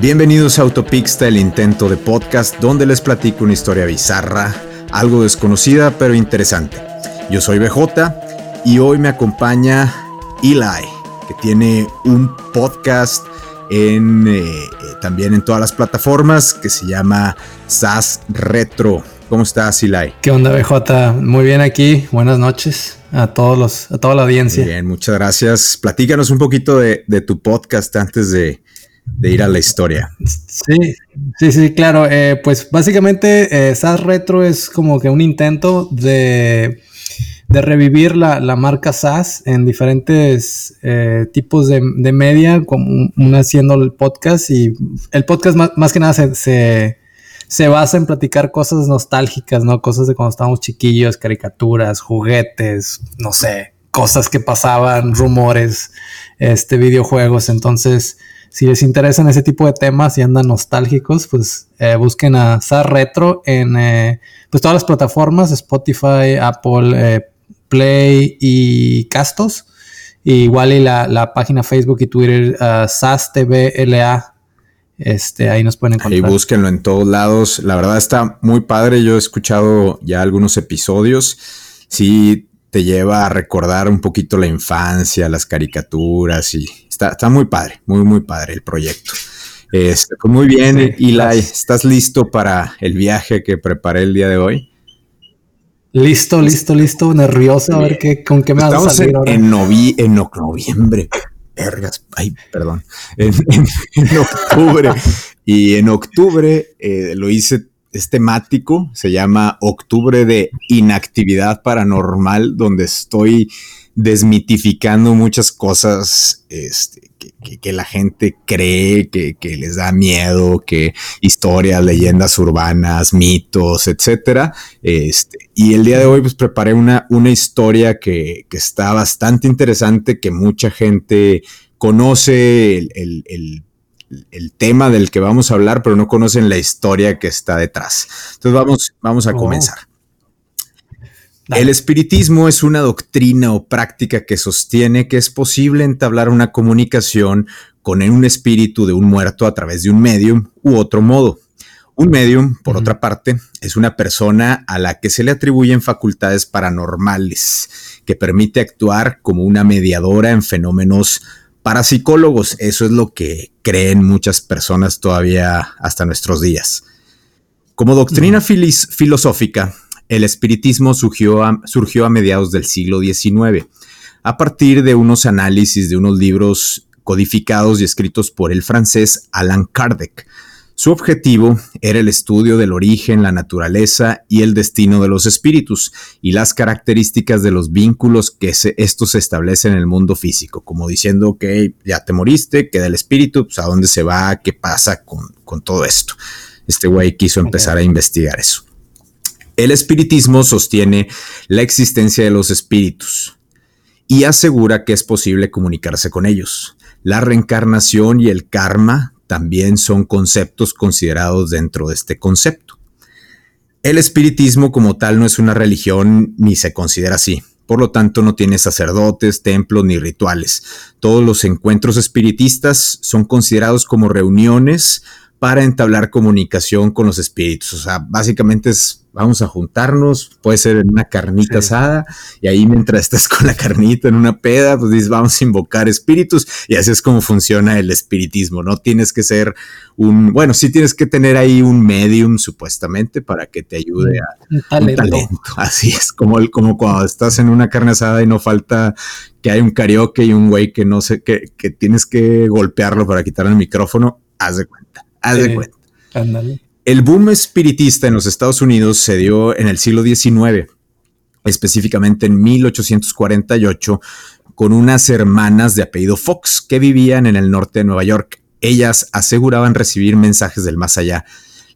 Bienvenidos a Autopixta, el intento de podcast donde les platico una historia bizarra, algo desconocida pero interesante. Yo soy BJ y hoy me acompaña Eli, que tiene un podcast en, eh, eh, también en todas las plataformas que se llama SAS Retro. ¿Cómo estás, Eli? ¿Qué onda, BJ? Muy bien aquí. Buenas noches a todos los, a toda la audiencia. Bien, muchas gracias. Platícanos un poquito de, de tu podcast antes de, de ir a la historia. Sí, sí, sí, claro. Eh, pues básicamente eh, SAS Retro es como que un intento de, de revivir la, marca SAS en diferentes eh, tipos de, media, como una haciendo el podcast y el podcast más, que nada se, se, basa en platicar cosas nostálgicas, ¿no? Cosas de cuando estábamos chiquillos, caricaturas, juguetes, no sé, cosas que pasaban, rumores, este, videojuegos. Entonces, si les interesan ese tipo de temas y andan nostálgicos, pues eh, busquen a SAR Retro en eh, pues todas las plataformas, Spotify, Apple, eh, Play y Castos. igual y la, página Facebook y Twitter, SAS TVLA. Este, ahí nos pueden encontrar. Ahí búsquenlo en todos lados. La verdad está muy padre. Yo he escuchado ya algunos episodios. Sí, te lleva a recordar un poquito la infancia, las caricaturas y Está, muy padre, muy, muy padre el proyecto. Este, pues muy bien, Eli, ¿estás listo para el viaje que preparé el día de hoy? Listo, listo, listo, nervioso a ver qué, con qué me vas a salir en, ahora. En, en noviembre, vergas, ay, perdón, en, octubre. y en octubre eh, lo hice, es temático, se llama Octubre de Inactividad Paranormal, donde estoy desmitificando muchas cosas este, que, la gente cree, que, les da miedo, que historias, leyendas urbanas, mitos, etcétera. Este, y el día de hoy, pues preparé una, una historia que, está bastante interesante, que mucha gente conoce el, tema del que vamos a hablar, pero no conocen la historia que está detrás. Entonces vamos, vamos a oh. comenzar. El espiritismo es una doctrina o práctica que sostiene que es posible entablar una comunicación con un espíritu de un muerto a través de un medium u otro modo. Un medium, por otra parte, es una persona a la que se le atribuyen facultades paranormales, que permite actuar como una mediadora en fenómenos parapsicólogos. Eso es lo que creen muchas personas todavía hasta nuestros días. Como doctrina filosófica, el espiritismo surgió a, surgió a mediados del siglo XIX, a partir de unos análisis de unos libros codificados y escritos por el francés Alain Kardec. Su objetivo era el estudio del origen, la naturaleza y el destino de los espíritus y las características de los vínculos que estos se establecen en el mundo físico, como diciendo que ya te moriste, queda el espíritu, pues a dónde se va, qué pasa con, con todo esto. Este güey quiso empezar a investigar eso. El espiritismo sostiene la existencia de los espíritus y asegura que es posible comunicarse con ellos. La reencarnación y el karma también son conceptos considerados dentro de este concepto. El espiritismo como tal no es una religión ni se considera así. Por lo tanto, no tiene sacerdotes, templos ni rituales. Todos los encuentros espiritistas son considerados como reuniones para entablar comunicación con los espíritus. O sea, básicamente es vamos a juntarnos, puede ser en una carnita asada, y ahí mientras estás con la carnita en una peda, pues dices, vamos a invocar espíritus, y así es como funciona el espiritismo, no tienes que ser un, bueno, sí tienes que tener ahí un medium supuestamente para que te ayude a un talento. Así es, como, el, como cuando estás en una carne asada y no falta que hay un karaoke y un güey que no sé, que, que tienes que golpearlo para quitar el micrófono, haz de cuenta, haz de cuenta. El boom espiritista en los Estados Unidos se dio en el siglo XIX, específicamente en 1848, con unas hermanas de apellido Fox que vivían en el norte de Nueva York. Ellas aseguraban recibir mensajes del más allá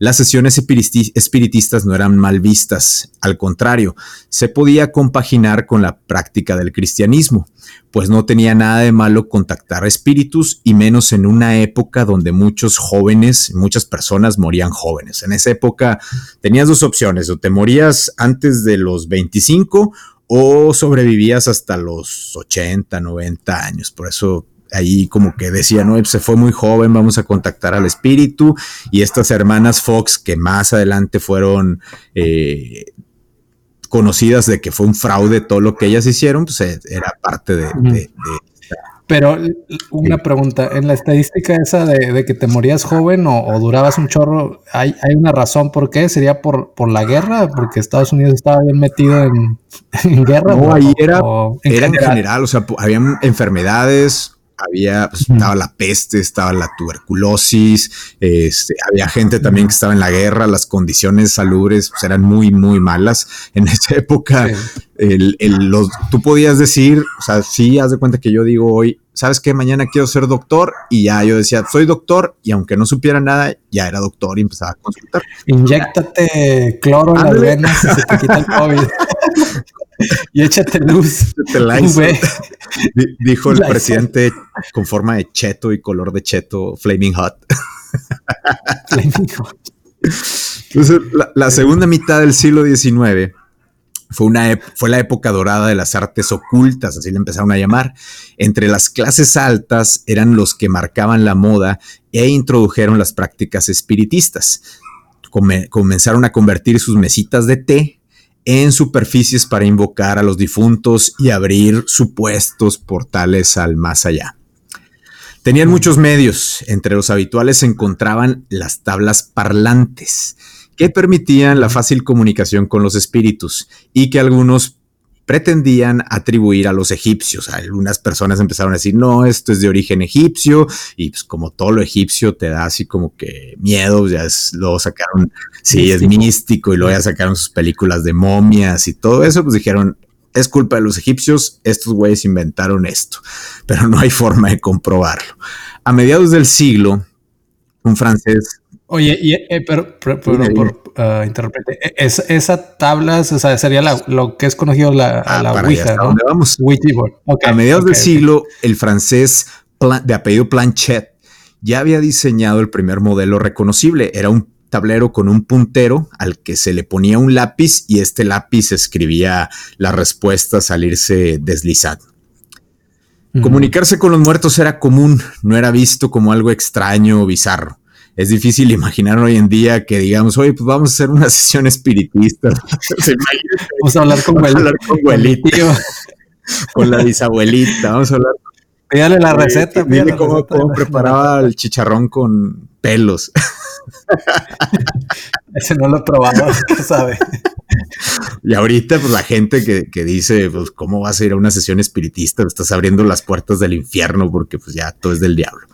las sesiones espiritistas no eran mal vistas, al contrario, se podía compaginar con la práctica del cristianismo, pues no tenía nada de malo contactar espíritus y menos en una época donde muchos jóvenes, muchas personas morían jóvenes. En esa época tenías dos opciones, o te morías antes de los 25 o sobrevivías hasta los 80, 90 años. Por eso ahí como que decía, no, se fue muy joven, vamos a contactar al espíritu. Y estas hermanas Fox, que más adelante fueron eh, conocidas de que fue un fraude todo lo que ellas hicieron, pues eh, era parte de, pero una pregunta, en la estadística esa de, que te morías joven o, durabas un chorro, ¿hay, ¿hay, una razón por qué? ¿Sería por, por la guerra? ¿Porque Estados Unidos estaba bien metido en, guerra? No, ahí era, era en general, o sea, había enfermedades, había, pues, estaba la peste, estaba la tuberculosis, este, había gente también que estaba en la guerra, las condiciones salubres pues, eran muy, muy malas. En esa época, el, los, tú podías decir, o sea, sí, haz de cuenta que yo digo hoy, ¿sabes qué? Mañana quiero ser doctor y ya yo decía, soy doctor y aunque no supiera nada, ya era doctor y empezaba a consultar. Inyéctate cloro en las venas y se te quita el COVID. y échate luz. Dijo el presidente con forma de cheto y color de cheto, Flaming Hot. Flaming Hot. Entonces, la, segunda mitad del siglo XIX fue, una fue la época dorada de las artes ocultas, así le empezaron a llamar. Entre las clases altas eran los que marcaban la moda e introdujeron las prácticas espiritistas. comenzaron a convertir sus mesitas de té en superficies para invocar a los difuntos y abrir supuestos portales al más allá. Tenían muchos medios, entre los habituales se encontraban las tablas parlantes, que permitían la fácil comunicación con los espíritus y que algunos pretendían atribuir a los egipcios. Algunas personas empezaron a decir, no, esto es de origen egipcio, y pues como todo lo egipcio te da así como que miedo, ya es, luego sacaron, sí, es místico, y luego ya sacaron sus películas de momias y todo eso, pues dijeron, es culpa de los egipcios, estos güeyes inventaron esto, pero no hay forma de comprobarlo. A mediados del siglo, un francés Oye, y, eh, pero, pero, por uh, e, esa tabla sería lo que es conocido la, ah, la Ouija, ¿no? Vamos. a mediados del siglo, el francés de apellido Planchet ya había diseñado el primer modelo reconocible. Era un tablero con un puntero al que se le ponía un lápiz y este lápiz escribía la respuesta salirse deslizando. Comunicarse con los muertos era común, no era visto como algo extraño o bizarro es difícil imaginar hoy en día que digamos, oye, pues vamos a hacer una sesión espiritista. vamos a hablar con, vamos hablar con con la bisabuelita, vamos a hablar. Pídale la receta. Dile cómo, preparaba el chicharrón con pelos. Ese no lo he probado, ¿qué sabe? Y ahorita, pues la gente que, que, dice, pues, ¿cómo vas a ir a una sesión espiritista? Estás abriendo las puertas del infierno porque, pues, ya todo es del diablo.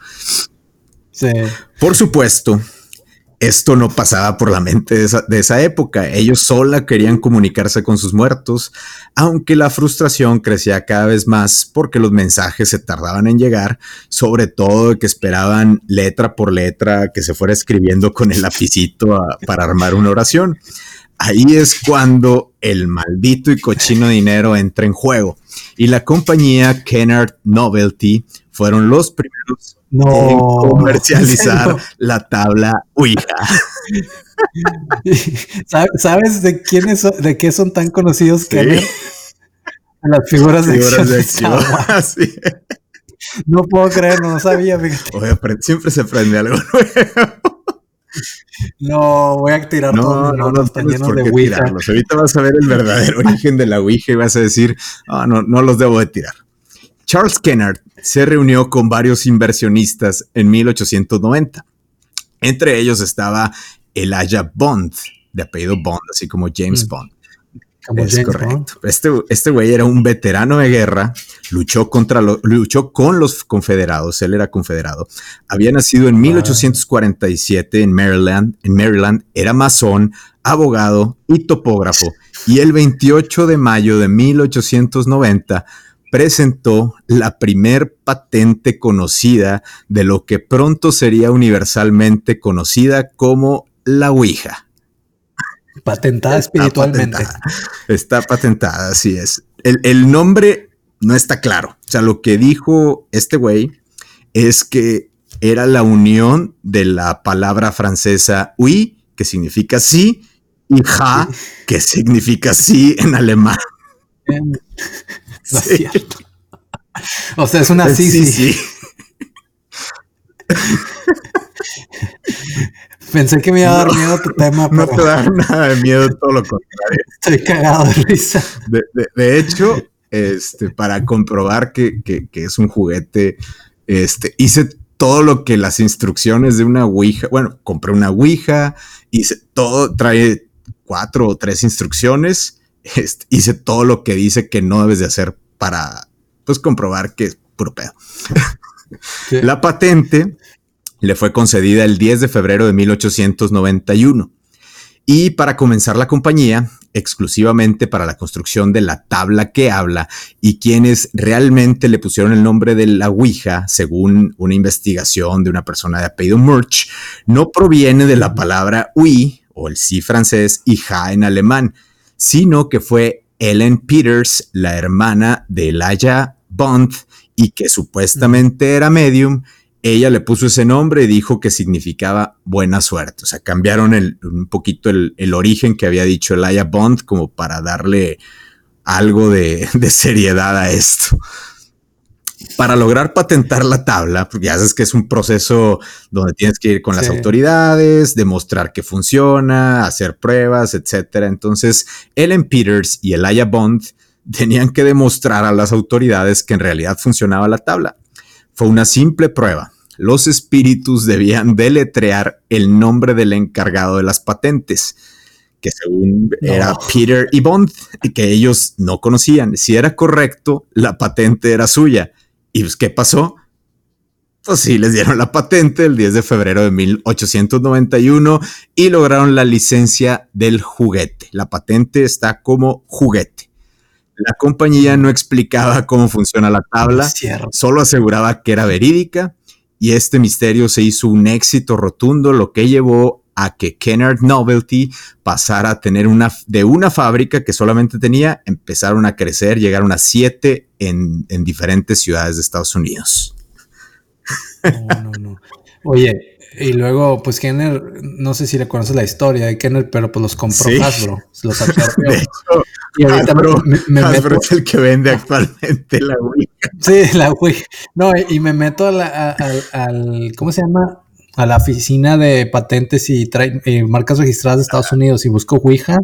Por supuesto, esto no pasaba por la mente de esa, época. Ellos sola querían comunicarse con sus muertos, aunque la frustración crecía cada vez más porque los mensajes se tardaban en llegar, sobre todo que esperaban letra por letra que se fuera escribiendo con el lapicito para armar una oración. Ahí es cuando el maldito y cochino dinero entra en juego y la compañía Kennard Novelty fueron los primeros no, comercializar la tabla Ouija. ¿Sabes de quiénes son, de qué son tan conocidos que las figuras, de acción? No puedo creer, no sabía. siempre se aprende algo nuevo. No, voy a tirar no, no, no, no de Ouija. Ahorita vas a ver el verdadero origen de la Ouija y vas a decir, oh, no, no los debo de tirar. Charles Kennard se reunió con varios inversionistas en 1890. Entre ellos estaba Elijah Bond, de apellido Bond, así como James mm. Bond. Es correcto. Este, este güey era un veterano de guerra, luchó, contra luchó con los confederados, él era confederado. Había nacido en 1847 en Maryland, en Maryland, era masón, abogado y topógrafo. Y el 28 de mayo de 1890 presentó la primer patente conocida de lo que pronto sería universalmente conocida como la Ouija. Patentada espiritualmente. Está patentada, así es. El, nombre no está claro. O sea, lo que dijo este güey es que era la unión de la palabra francesa oui, que significa sí, y ja, que significa sí en alemán. No es cierto. O sea, es una sí, sí. sí. sí. Pensé que me iba a dar miedo tu tema. No te da nada de miedo, todo lo contrario. Estoy cagado de risa. De, hecho, este, para comprobar que, es un juguete, este, hice todo lo que las instrucciones de una Ouija, bueno, compré una Ouija, hice todo, trae cuatro o tres instrucciones, este, hice todo lo que dice que no debes de hacer para, pues, comprobar que es puro pedo. La patente le fue concedida el 10 de febrero de 1891 y para comenzar la compañía exclusivamente para la construcción de la tabla que habla y quienes realmente le pusieron el nombre de la Ouija, según una investigación de una persona de apellido Murch, no proviene de la palabra oui o el sí francés y ja en alemán, sino que fue Ellen Peters, la hermana de Elijah Bond, y que supuestamente era medium, ella le puso ese nombre y dijo que significaba buena suerte. O sea, cambiaron un poquito el, origen que había dicho Elijah Bond como para darle algo de, seriedad a esto. Para lograr patentar la tabla, porque ya sabes que es un proceso donde tienes que ir con las autoridades, demostrar que funciona, hacer pruebas, etc. Entonces, Ellen Peters y Elijah Bond tenían que demostrar a las autoridades que en realidad funcionaba la tabla. Fue una simple prueba. Los espíritus debían deletrear el nombre del encargado de las patentes, que según era Peter y Bond, y que ellos no conocían. Si era correcto, la patente era suya. ¿Y pues, qué pasó? Pues sí, les dieron la patente el 10 de febrero de 1891 y lograron la licencia del juguete. La patente está como juguete. La compañía no explicaba cómo funciona la tabla, solo aseguraba que era verídica y este misterio se hizo un éxito rotundo, lo que llevó a que Kennard Novelty pasara a tener una de una fábrica que solamente tenía, empezaron a crecer, llegaron a siete en, en diferentes ciudades de Estados Unidos. No, no, no. Oye, y luego, pues Kenner, no sé si le conoces la historia de Kenner, pero pues los compró Hasbro, los absorbió. y ahorita Hasbro, me, Hasbro es el que vende actualmente la Wii. Sí, la Wii. No, y me meto a la, al, ¿cómo se llama? A la oficina de patentes y, marcas registradas de Estados Unidos y busco Ouija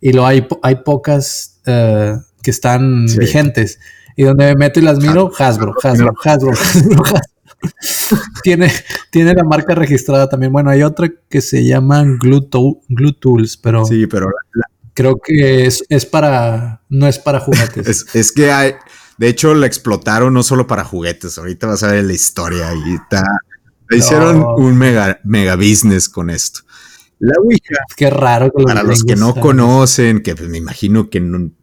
y lo hay, hay pocas uh, que están vigentes. Y donde me meto y las miro, Hasbro, Hasbro, Hasbro, Hasbro, Hasbro tiene, tiene la marca registrada también. Bueno, hay otra que se llama Glue, Tools, pero. Sí, pero. creo que es, para. No es para juguetes. es, que hay. De hecho, la explotaron no solo para juguetes. Ahorita vas a ver la historia y está. hicieron un mega, mega business con esto. La Ouija. Qué raro. para los que no conocen, que pues, me imagino que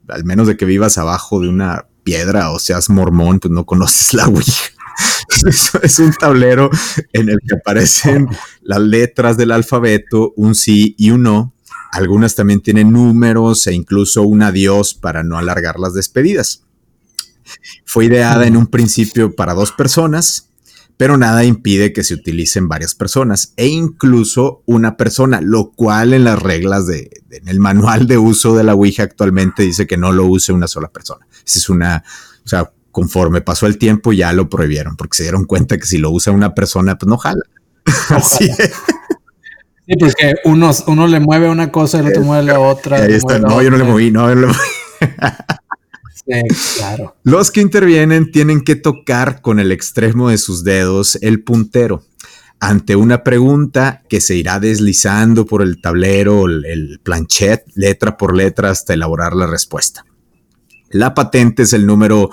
al menos de que vivas abajo de una piedra o seas mormón, pues no conoces la Ouija. es un tablero en el que aparecen las letras del alfabeto, un sí y un no. Algunas también tienen números e incluso un adiós para no alargar las despedidas. Fue ideada en un principio para dos personas, pero nada impide que se utilicen varias personas e incluso una persona, lo cual en las reglas de, en el manual de uso de la Ouija actualmente dice que no lo use una sola persona. Esa es una, o sea, conforme pasó el tiempo ya lo prohibieron porque se dieron cuenta que si lo usa una persona, pues no jala. Así Sí, porque uno, uno le mueve una cosa, y el otro mueve la otra. Ahí está. No, yo no le moví, no, le moví. sí, claro. Los que intervienen tienen que tocar con el extremo de sus dedos el puntero ante una pregunta que se irá deslizando por el tablero, el, el planchet, letra por letra, hasta elaborar la respuesta. La patente es el número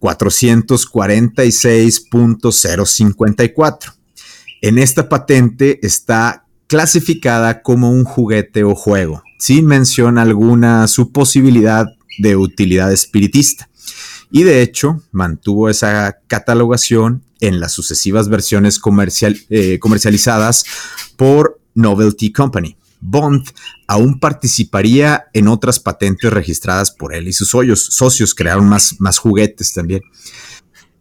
446.054. En esta patente está clasificada como un juguete o juego, sin mención alguna su posibilidad de utilidad espiritista. Y de hecho, mantuvo esa catalogación en las sucesivas versiones eh, comercializadas por Novelty Company. Bond aún participaría en otras patentes registradas por él y sus socios, crearon más, más juguetes también.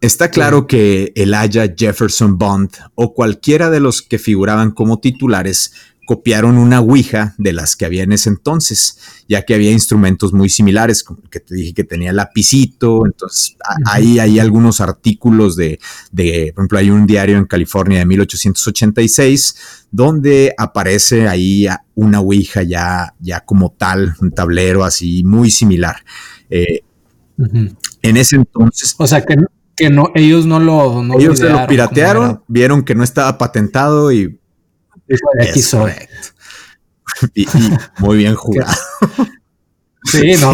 Está claro que el Aya Jefferson Bond o cualquiera de los que figuraban como titulares copiaron una Ouija de las que había en ese entonces, ya que había instrumentos muy similares, como el que te dije que tenía lapicito, entonces ahí hay algunos artículos de, de, por ejemplo, hay un diario en California de 1886, donde aparece ahí una Ouija ya, ya como tal, un tablero así muy similar. Eh, en ese entonces... O sea, que, que no, ellos no lo... ellos se lo piratearon, vieron que no estaba patentado y aquí soy. muy bien jugado. sí, no.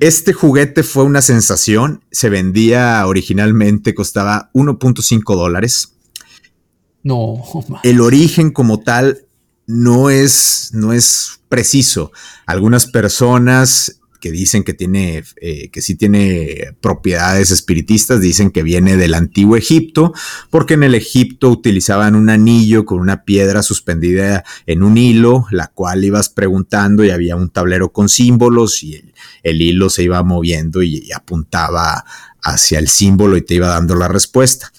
este juguete fue una sensación. Se vendía originalmente, costaba 1.5 dólares. No. El origen como tal no es, no es preciso. Algunas personas que dicen que tiene, eh, que sí tiene propiedades espiritistas, dicen que viene del antiguo Egipto, porque en el Egipto utilizaban un anillo con una piedra suspendida en un hilo, la cual ibas preguntando y había un tablero con símbolos y el, hilo se iba moviendo y, apuntaba hacia el símbolo y te iba dando la respuesta.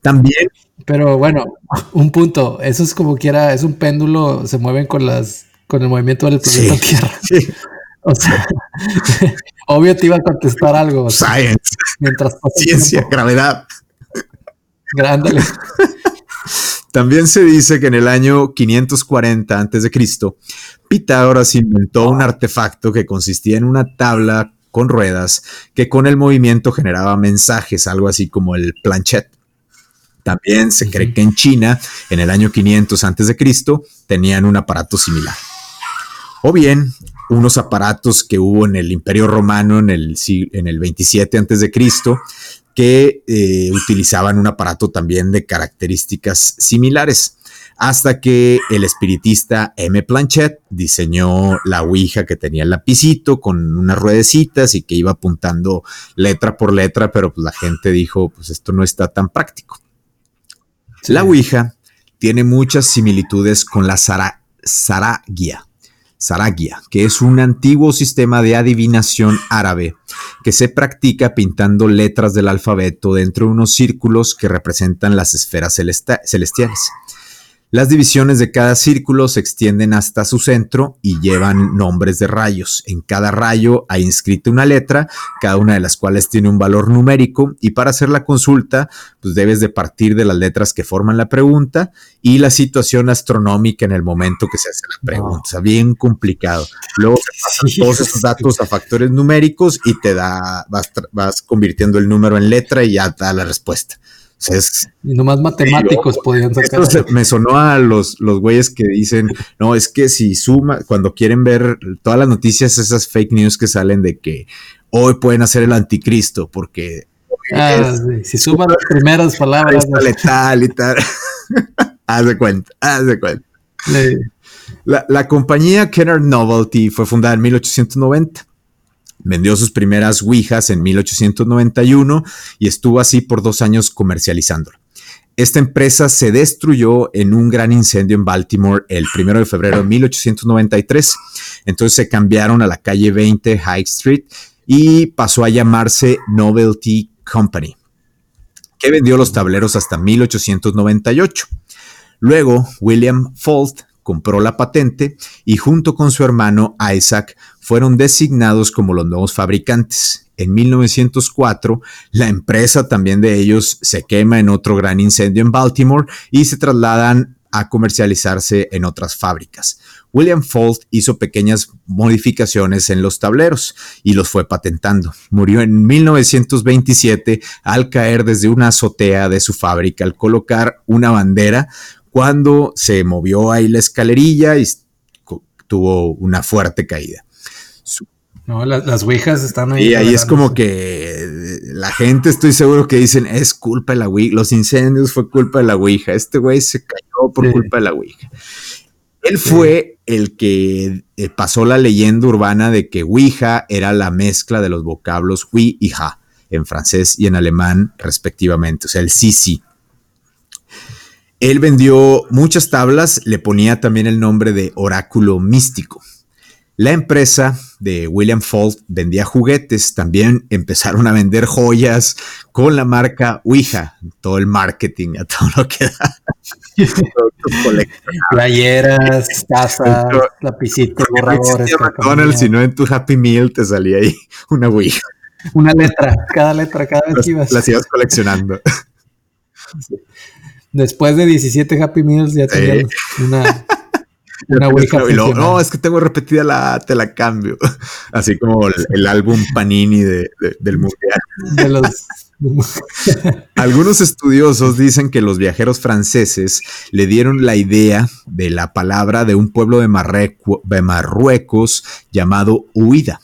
También pero bueno, un punto. Eso es como quiera, es un péndulo, se mueven con las, con el movimiento del planeta Tierra. Sí. O sea, obvio te iba a contestar algo. Science. Mientras Ciencia, gravedad. Grándale. También se dice que en el año 540 a.C., Pitágoras inventó un artefacto que consistía en una tabla con ruedas que con el movimiento generaba mensajes, algo así como el planchet. También se cree que en China, en el año 500 a.C., tenían un aparato similar. O bien, unos aparatos que hubo en el Imperio Romano en el, en el 27 a.C., que eh, utilizaban un aparato también de características similares. Hasta que el espiritista M. Planchet diseñó la Ouija que tenía el lapicito con unas ruedecitas y que iba apuntando letra por letra, pero pues la gente dijo, pues esto no está tan práctico. La Ouija tiene muchas similitudes con la Saragia Saragia, que es un antiguo sistema de adivinación árabe que se practica pintando letras del alfabeto dentro de unos círculos que representan las esferas celestiales. Las divisiones de cada círculo se extienden hasta su centro y llevan nombres de rayos. En cada rayo hay inscrita una letra, cada una de las cuales tiene un valor numérico y para hacer la consulta, pues debes de partir de las letras que forman la pregunta y la situación astronómica en el momento que se hace la pregunta. O sea, bien complicado. Luego te pasan todos esos datos a factores numéricos y te da, vas, vas convirtiendo el número en letra y ya da la respuesta y nomás matemáticos podían sacar. Esto me sonó a los, los güeyes que dicen, no, es que si suma, cuando quieren ver todas las noticias, esas fake news que salen de que hoy pueden hacer el anticristo, porque ah, si suman las primeras palabras. letal y tal. haz de cuenta, haz de cuenta. La, la compañía Kenner Novelty fue fundada en 1890 Vendió sus primeras Ouijas en 1891 y estuvo así por dos años comercializándolo. Esta empresa se destruyó en un gran incendio en Baltimore el 1 de febrero de 1893. Entonces se cambiaron a la calle 20 High Street y pasó a llamarse Novelty Company, que vendió los tableros hasta 1898. Luego, William Folt compró la patente y junto con su hermano Isaac fueron designados como los nuevos fabricantes. En 1904, la empresa también de ellos se quema en otro gran incendio en Baltimore y se trasladan a comercializarse en otras fábricas. William Folt hizo pequeñas modificaciones en los tableros y los fue patentando. Murió en 1927 al caer desde una azotea de su fábrica al colocar una bandera cuando se movió ahí la escalerilla y tuvo una fuerte caída. No, las ouijas están ahí. Y ahí es como que la gente, estoy seguro que dicen, es culpa de la ouija. Los incendios fue culpa de la ouija. Este güey se cayó por culpa de la ouija. Él fue el que eh, pasó la leyenda urbana de que ouija era la mezcla de los vocablos oui y ja en francés y en alemán respectivamente. O sea, el sí, sí. Él vendió muchas tablas, le ponía también el nombre de oráculo místico. La empresa de William Fold vendía juguetes, también empezaron a vender joyas con la marca Ouija, todo el marketing, a todo lo que da. Playeras, tazas, lapicitos, borradores. No McDonald's, sino en tu Happy Meal te salía ahí una Ouija. Una letra, cada letra, cada vez las, ibas. Las ibas coleccionando. Después de 17 Happy Meals ya tenías una, una Ouija. no, es que tengo repetida la, te la cambio. Así como el, álbum Panini de, del Mundial. De los, Algunos estudiosos dicen que los viajeros franceses le dieron la idea de la palabra de un pueblo de, de Marruecos llamado Huida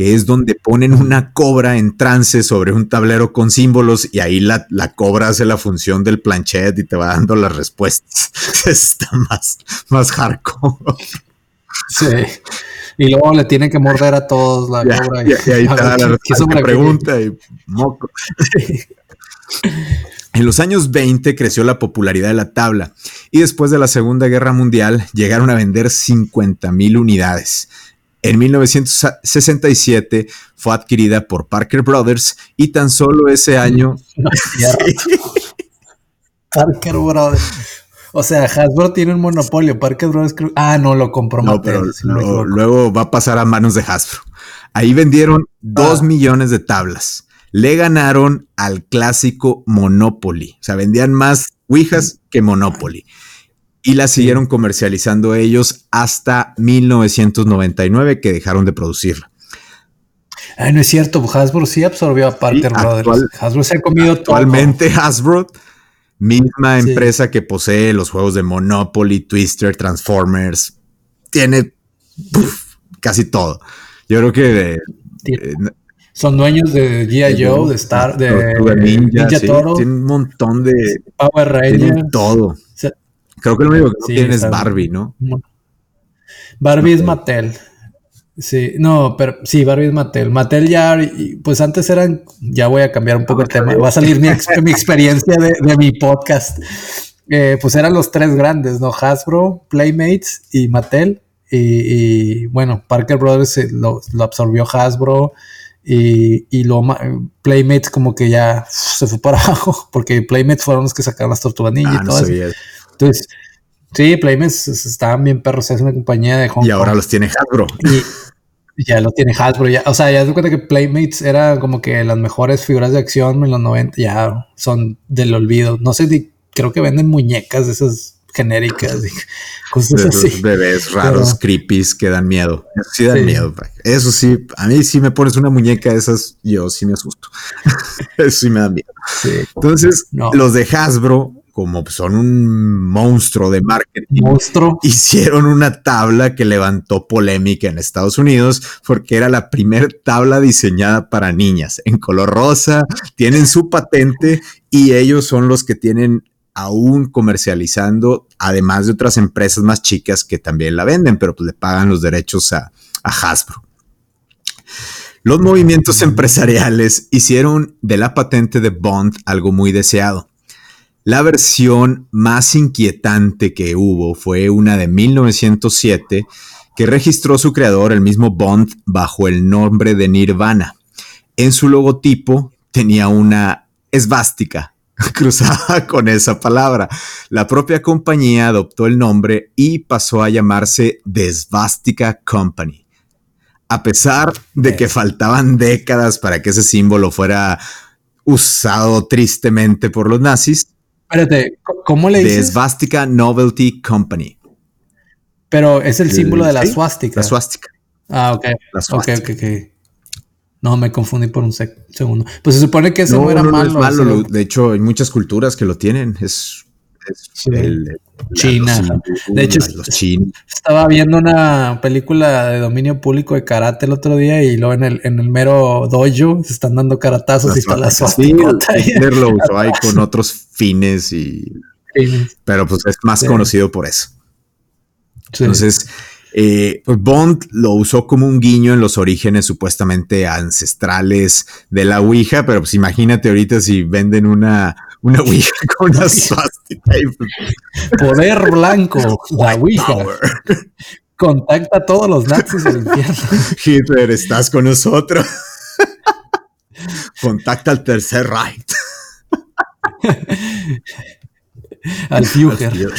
que es donde ponen una cobra en trance sobre un tablero con símbolos y ahí la, cobra hace la función del planchet y te va dando las respuestas. Está más, más hardcore. Sí. Y luego le tienen que morder a todos la cobra. Y, ahí está la, pregunta y moco. En los años 20 creció la popularidad de la tabla y después de la Segunda Guerra Mundial llegaron a vender 50 mil unidades. En 1967 fue adquirida por Parker Brothers y tan solo ese año. Parker Brothers. O sea, Hasbro tiene un monopolio. Parker Brothers creo. Ah, no, lo compró No, pero luego va a pasar a manos de Hasbro. Ahí vendieron dos ah. millones de tablas. Le ganaron al clásico Monopoly. O sea, vendían más Ouijas que Monopoly y la siguieron comercializando ellos hasta 1999 que dejaron de producirla. Ay, no es cierto, Hasbro sí absorbió a Parker Brothers. Hasbro se ha comido Actualmente Hasbro, misma empresa que posee los juegos de Monopoly, Twister, Transformers, tiene casi todo. Yo creo que eh, son dueños de G.I. Joe, de Star, de, Ninja, Toro. Tiene un montón de Power Rangers. todo. Creo que lo único que no tiene es Barbie, ¿no? Barbie es Mattel. Sí, no, pero sí, Barbie es Mattel. Mattel ya, pues antes eran, ya voy a cambiar un poco el tema, va a salir mi, experiencia de, mi podcast. Eh, pues eran los tres grandes, ¿no? Hasbro, Playmates y Mattel. Y, bueno, Parker Brothers lo, absorbió Hasbro y, y lo, Playmates como que ya se fue para abajo, porque Playmates fueron los que sacaron las tortugas y ah, todo eso. Entonces, sí, Playmates estaban bien perros, es una compañía de Hong Y ahora los tiene Hasbro. Y ya lo tiene Hasbro. Ya, o sea, ya se cuenta que Playmates era como que las mejores figuras de acción en los 90, ya son del olvido. No sé, creo que venden muñecas de esas genéricas y cosas así. Bebés raros, creepy que dan miedo. Eso sí dan miedo. Eso sí, a mí si me pones una muñeca de esas, yo sí me asusto. Eso sí me da miedo. Entonces, los de Hasbro como son un monstruo de marketing, monstruo. hicieron una tabla que levantó polémica en Estados Unidos porque era la primera tabla diseñada para niñas en color rosa, tienen su patente y ellos son los que tienen aún comercializando, además de otras empresas más chicas que también la venden, pero pues le pagan los derechos a, a Hasbro. Los movimientos empresariales hicieron de la patente de Bond algo muy deseado. La versión más inquietante que hubo fue una de 1907 que registró su creador, el mismo Bond, bajo el nombre de Nirvana. En su logotipo tenía una esvástica cruzada con esa palabra. La propia compañía adoptó el nombre y pasó a llamarse The Company. A pesar de que faltaban décadas para que ese símbolo fuera usado tristemente por los nazis, Espérate, ¿cómo le dices? The Swastika Novelty Company. Pero es el símbolo de la swastika. La swastika. Ah, ok. La swastika. Ok, ok, ok. No, me confundí por un segundo. Pues se supone que eso no, era malo. No es malo. De hecho, hay muchas culturas que lo tienen. Es China. de hecho, estaba viendo una película de dominio público de karate el otro día y luego en el, en el mero dojo se están dando karatazos y está la sí, lo usó ahí con otros fines y... Pero pues es más conocido por eso. Entonces, eh, pues Bond lo usó como un guiño en los orígenes supuestamente ancestrales de la Ouija, pero pues imagínate ahorita si venden una una Ouija con una Poder blanco, la Ouija. Contacta a todos los nazis del infierno. Hitler, estás con nosotros. Contacta al tercer Reich. al Führer.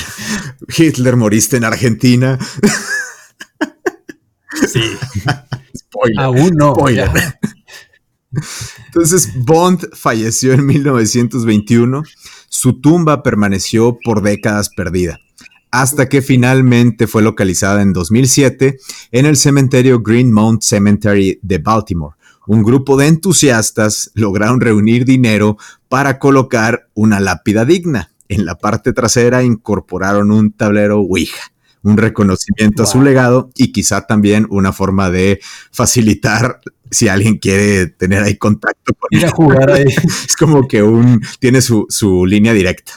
Hitler, moriste en Argentina. Sí. Spoiler. Aún no. Spoiler. Entonces, Bond falleció en 1921. Su tumba permaneció por décadas perdida hasta que finalmente fue localizada en 2007 en el cementerio Greenmount Cemetery de Baltimore. Un grupo de entusiastas lograron reunir dinero para colocar una lápida digna. En la parte trasera incorporaron un tablero Ouija, un reconocimiento a su legado y quizá también una forma de facilitar si alguien quiere tener ahí contacto con Ir a jugar ahí. es como que un tiene su, su línea directa.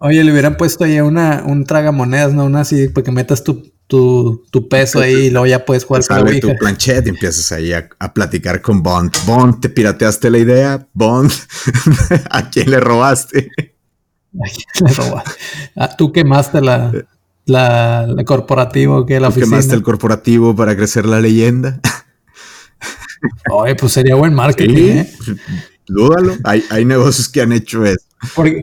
Oye, le hubieran puesto ahí una, un tragamonedas, ¿no? Una así, porque metas tu, tu, tu peso ahí y luego ya puedes jugar con la tu planchet y empiezas ahí a, platicar con Bond. Bond, ¿te pirateaste la idea? Bond, ¿a quién le robaste? ¿A quién le robaste? ¿Tú quemaste la, la, la corporativo que la oficina? ¿Quemaste el corporativo para crecer la leyenda? Oye, pues sería buen marketing, ¿eh? Dúdalo. Hay, hay negocios que han hecho eso. Porque,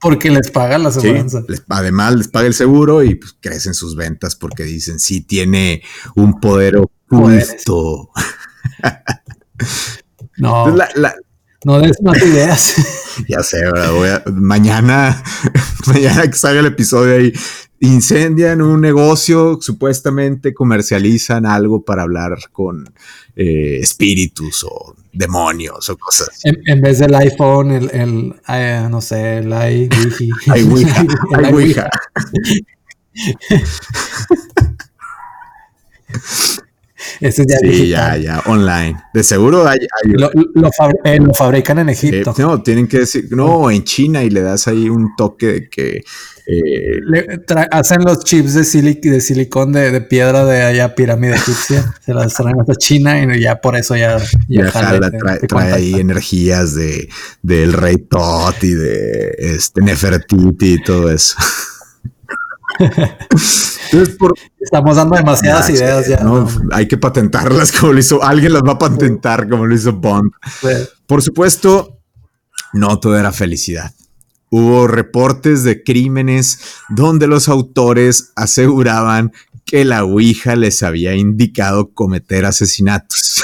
porque les paga la seguridad. además, les paga el seguro y pues, crecen sus ventas porque dicen, sí, tiene un poder oculto. no, no des más ideas. ya sé, mañana, mañana que salga el episodio ahí, incendian un negocio, supuestamente comercializan algo para hablar con eh, espíritus o demonios o cosas. En, vez del iPhone, el, el eh, no sé, el iWiki. iWiki. Ese ya sí, ya, ya, online. De seguro hay. lo, eh, lo, fabrican en Egipto. no, tienen que decir, no, en China y le das ahí un toque de que eh, hacen los chips de, de silicón de, piedra de allá, pirámide egipcia, se las traen hasta China y ya por eso ya, ya, trae, ahí energías de del rey Tot y de este Nefertiti y todo eso. Estamos dando demasiadas ideas ya. Hay que patentarlas como lo hizo, alguien las va a patentar como lo hizo Bond. Por supuesto, no todo era felicidad. Hubo reportes de crímenes donde los autores aseguraban que la Ouija les había indicado cometer asesinatos.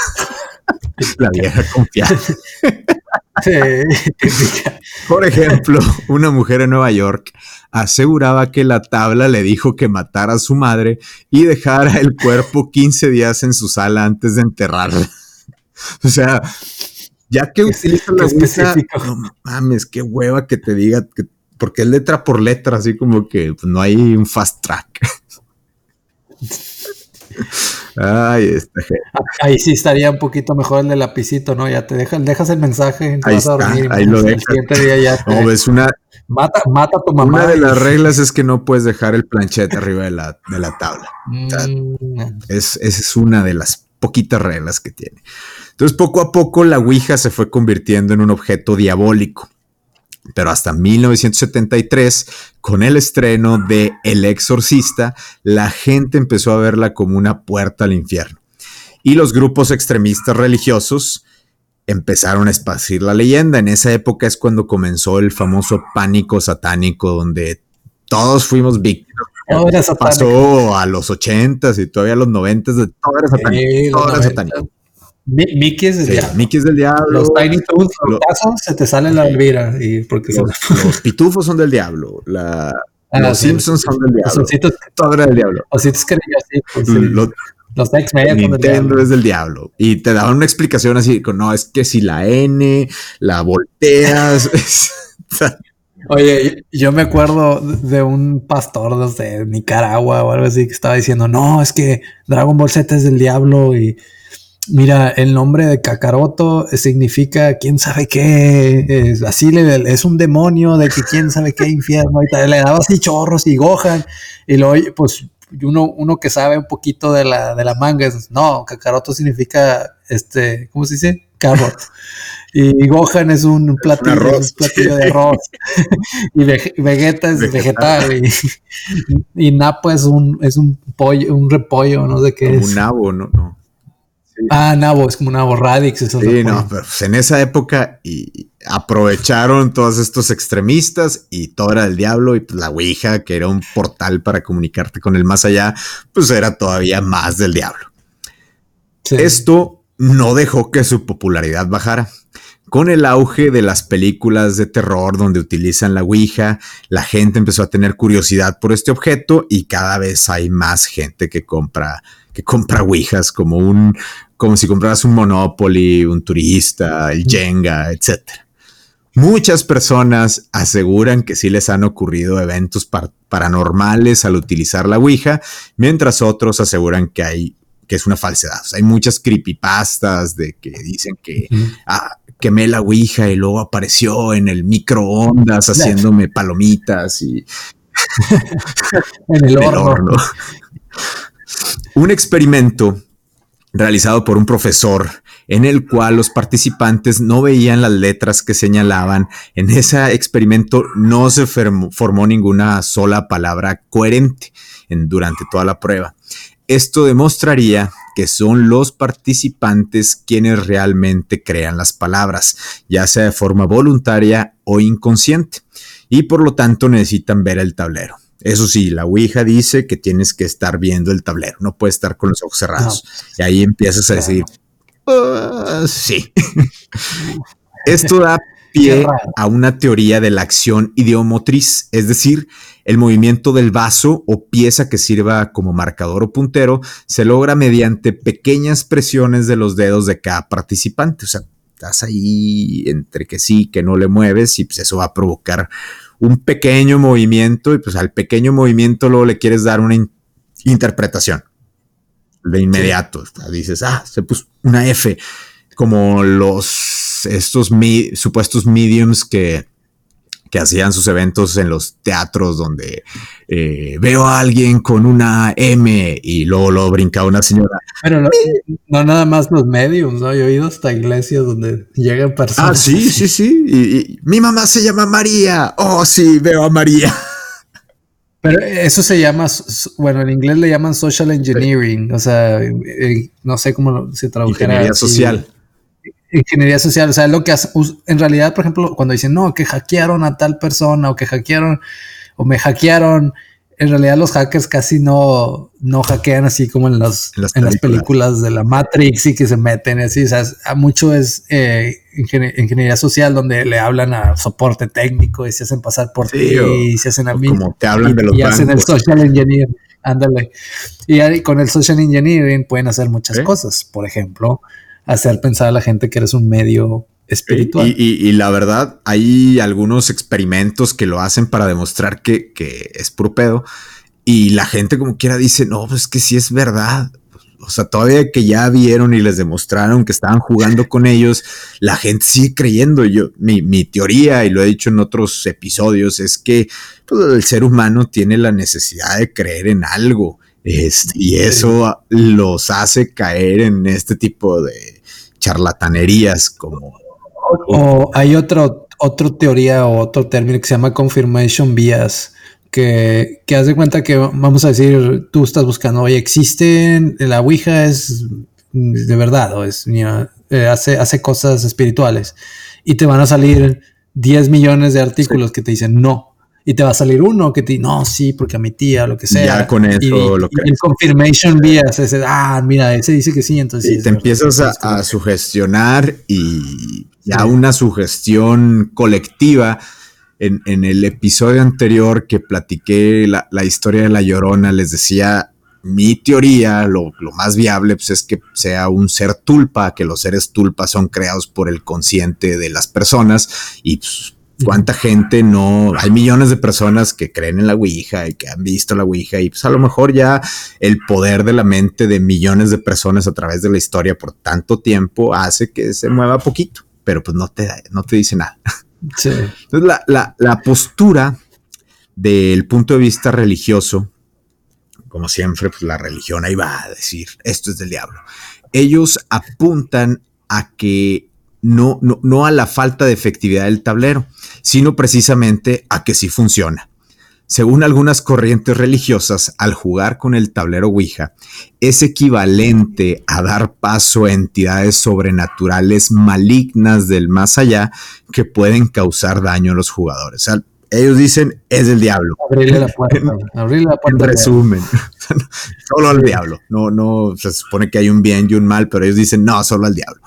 la vieja confianza. Por ejemplo, una mujer en Nueva York aseguraba que la tabla le dijo que matara a su madre y dejara el cuerpo 15 días en su sala antes de enterrarla. O sea, ya que utiliza la Ouija, no mames, qué hueva que te diga que, porque es letra por letra, así como que pues, no hay un fast track. Ay, este. Ahí sí estaría un poquito mejor el de lapicito, ¿no? Ya te dejas, dejas el mensaje, ahí, está, ahí lo dejas. no, es una. Mata, mata a tu mamá. Una de las reglas es que no puedes dejar el planchete arriba de la, de la tabla. Mm. es, esa es una de las poquitas reglas que tiene. Entonces, poco a poco la Ouija se fue convirtiendo en un objeto diabólico. Pero hasta 1973, con el estreno de El Exorcista, la gente empezó a verla como una puerta al infierno. Y los grupos extremistas religiosos empezaron a esparcir la leyenda. En esa época es cuando comenzó el famoso pánico satánico, donde todos fuimos víctimas. Pasó a los 80s y todavía a los 90s, de todo era satánico. todo era satánico. Mickey es del diablo. Mickey es del diablo. Los Tiny Toons, los casos, se te sale la Elvira. Y porque los, pitufos son del diablo. La, ah, los Simpsons son del diablo. Ositos, Todo era del diablo. Ositos que así. Pues, los, los X-Men Nintendo es del diablo. Y te daban una explicación así: no, es que si la N la volteas. Oye, yo me acuerdo de un pastor de Nicaragua o algo así que estaba diciendo: No, es que Dragon Ball Z es del diablo y Mira, el nombre de Kakaroto significa quién sabe qué, es, así le, es un demonio de que quién sabe qué infierno, y le daba así chorros y Gohan, y luego, pues uno, uno que sabe un poquito de la, de la manga, es, no, Kakaroto significa, este, ¿cómo se dice? Carrot. Y Gohan es un platillo, un platillo de arroz. y Vegeta es vegetal. Y, Napo es un, es un pollo, un repollo, no sé qué es. Un nabo, no, no. Ah, nabo, es como nabo radix. sí, no, pero pues en esa época y aprovecharon todos estos extremistas y todo era del diablo y pues la Ouija, que era un portal para comunicarte con el más allá, pues era todavía más del diablo. Esto no dejó que su popularidad bajara. Con el auge de las películas de terror donde utilizan la Ouija, la gente empezó a tener curiosidad por este objeto y cada vez hay más gente que compra, que compra Ouijas como un, como si compraras un Monopoly, un turista, el Jenga, etc. Muchas personas aseguran que sí les han ocurrido eventos paranormales al utilizar la Ouija, mientras otros aseguran que hay que es una falsedad. hay muchas creepypastas de que dicen que quemé la Ouija y luego apareció en el microondas haciéndome palomitas y en el horno. Un experimento realizado por un profesor en el cual los participantes no veían las letras que señalaban. En ese experimento no se formó ninguna sola palabra coherente en, durante toda la prueba. Esto demostraría que son los participantes quienes realmente crean las palabras, ya sea de forma voluntaria o inconsciente, y por lo tanto necesitan ver el tablero. Eso sí, la Ouija dice que tienes que estar viendo el tablero, no puedes estar con los ojos cerrados. Y ahí empiezas a decir, ah, sí. Esto da pie a una teoría de la acción ideomotriz, es decir, el movimiento del vaso o pieza que sirva como marcador o puntero se logra mediante pequeñas presiones de los dedos de cada participante. O sea, estás ahí entre que sí, que no le mueves y pues eso va a provocar un pequeño movimiento y pues al pequeño movimiento luego le quieres dar una interpretación de inmediato. Dices, ah, se puso una F, como los, estos supuestos mediums que que hacían sus eventos en los teatros donde eh, veo a alguien con una M y luego lo brinca una señora. Pero no, nada más los medios, ¿no? Yo he ido hasta iglesias donde llegan personas. Ah, sí, sí, sí. Y, mi mamá se llama María. Oh, sí, veo a María. Pero eso se llama, bueno, en inglés le llaman social engineering, o sea, eh, no sé cómo se tradujera. Ingeniería social ingeniería social, o sea, lo que hace, en realidad, por ejemplo, cuando dicen, no, que hackearon a tal persona o que hackearon o me hackearon, en realidad los hackers casi no, no hackean así como en, las, en, las, películas. de la Matrix y que se meten así, o sea, mucho es eh, ingeniería social donde le hablan a soporte técnico y se hacen pasar por ti y se hacen a mí. Como te hablan de los y hacen el social engineering, ándale. Y con el social engineering pueden hacer muchas cosas, por ejemplo, hacer pensar a la gente que eres un medio espiritual. Y, la verdad, hay algunos experimentos que lo hacen para demostrar que, es puro pedo. Y la gente como quiera dice, no, pues que sí es verdad. O sea, todavía que ya vieron y les demostraron que estaban jugando con ellos, la gente sigue creyendo. Yo, mi, mi teoría, y lo he dicho en otros episodios, es que pues, el ser humano tiene la necesidad de creer en algo. Este, y eso los hace caer en este tipo de, charlatanerías como... O hay otro, otra teoría o otro término que se llama confirmation bias, que, que haz de cuenta que vamos a decir, tú estás buscando, oye, existe, la Ouija es de verdad, o es, eh, hace, hace cosas espirituales, y te van a salir 10 millones de artículos que te dicen no, y te va a salir uno que te no, sí, porque a mi tía, lo que sea. Ya con eso lo que. El confirmation bias, ese, ah, mira, ese dice que sí, entonces. Y te empiezas a, sugestionar y ya una sugestión colectiva. En, en, el episodio anterior que platiqué la, la, historia de la llorona, les decía. Mi teoría, lo, lo más viable, pues es que sea un ser tulpa, que los seres tulpa son creados por el consciente de las personas y pues, cuánta gente no, hay millones de personas que creen en la Ouija y que han visto la Ouija y pues a lo mejor ya el poder de la mente de millones de personas a través de la historia por tanto tiempo hace que se mueva poquito, pero pues no te, no te dice nada. Entonces la, la postura del punto de vista religioso como siempre, pues la religión ahí va a decir, esto es del diablo. Ellos apuntan a que no, no, no a la falta de efectividad del tablero, sino precisamente a que sí funciona. Según algunas corrientes religiosas, al jugar con el tablero Ouija es equivalente a dar paso a entidades sobrenaturales malignas del más allá que pueden causar daño a los jugadores. ellos dicen es el diablo. Abrirle la puerta. Abrirle la puerta. En resumen, solo al diablo. No, no se supone que hay un bien y un mal, pero ellos dicen no, solo al diablo.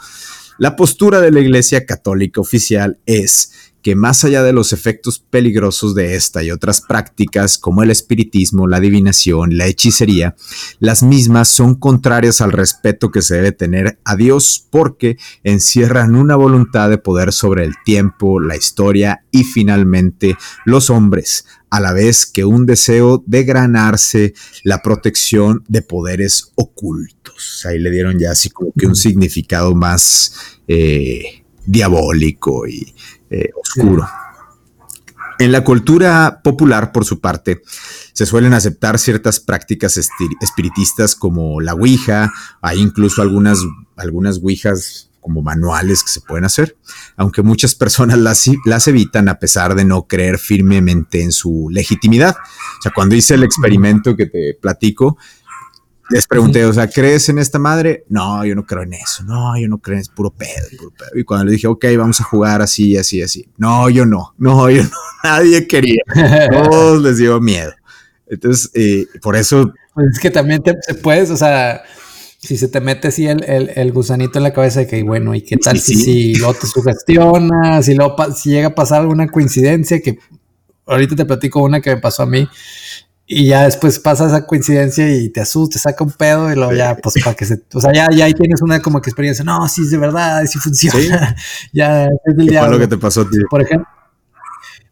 La postura de la Iglesia Católica oficial es que más allá de los efectos peligrosos de esta y otras prácticas como el espiritismo, la adivinación, la hechicería, las mismas son contrarias al respeto que se debe tener a Dios porque encierran una voluntad de poder sobre el tiempo, la historia y finalmente los hombres, a la vez que un deseo de granarse la protección de poderes ocultos. Ahí le dieron ya así como que un significado más eh, diabólico y eh, oscuro. En la cultura popular, por su parte, se suelen aceptar ciertas prácticas espiritistas como la Ouija, hay incluso algunas, algunas Ouijas como manuales que se pueden hacer, aunque muchas personas las, las evitan a pesar de no creer firmemente en su legitimidad. O sea, cuando hice el experimento que te platico, les pregunté, o sea, ¿crees en esta madre? No, yo no creo en eso. No, yo no creo, es puro pedo, puro pedo. Y cuando le dije, ok, vamos a jugar así, así, así. No, yo no. No, yo no. Nadie quería. Todos les dio miedo. Entonces, eh, por eso. Pues es que también te, puedes, o sea, si se te mete así el, el, gusanito en la cabeza de que, bueno, ¿y qué tal si, si lo te sugestionas? Si, lo, si llega a pasar alguna coincidencia que ahorita te platico una que me pasó a mí y ya después pasa esa coincidencia y te asusta, te saca un pedo y luego ya, pues para que se, o sea, ya, ya ahí tienes una como que experiencia, no, sí es de verdad, sí funciona, ya es del ¿Qué lo que te pasó ti? Por ejemplo,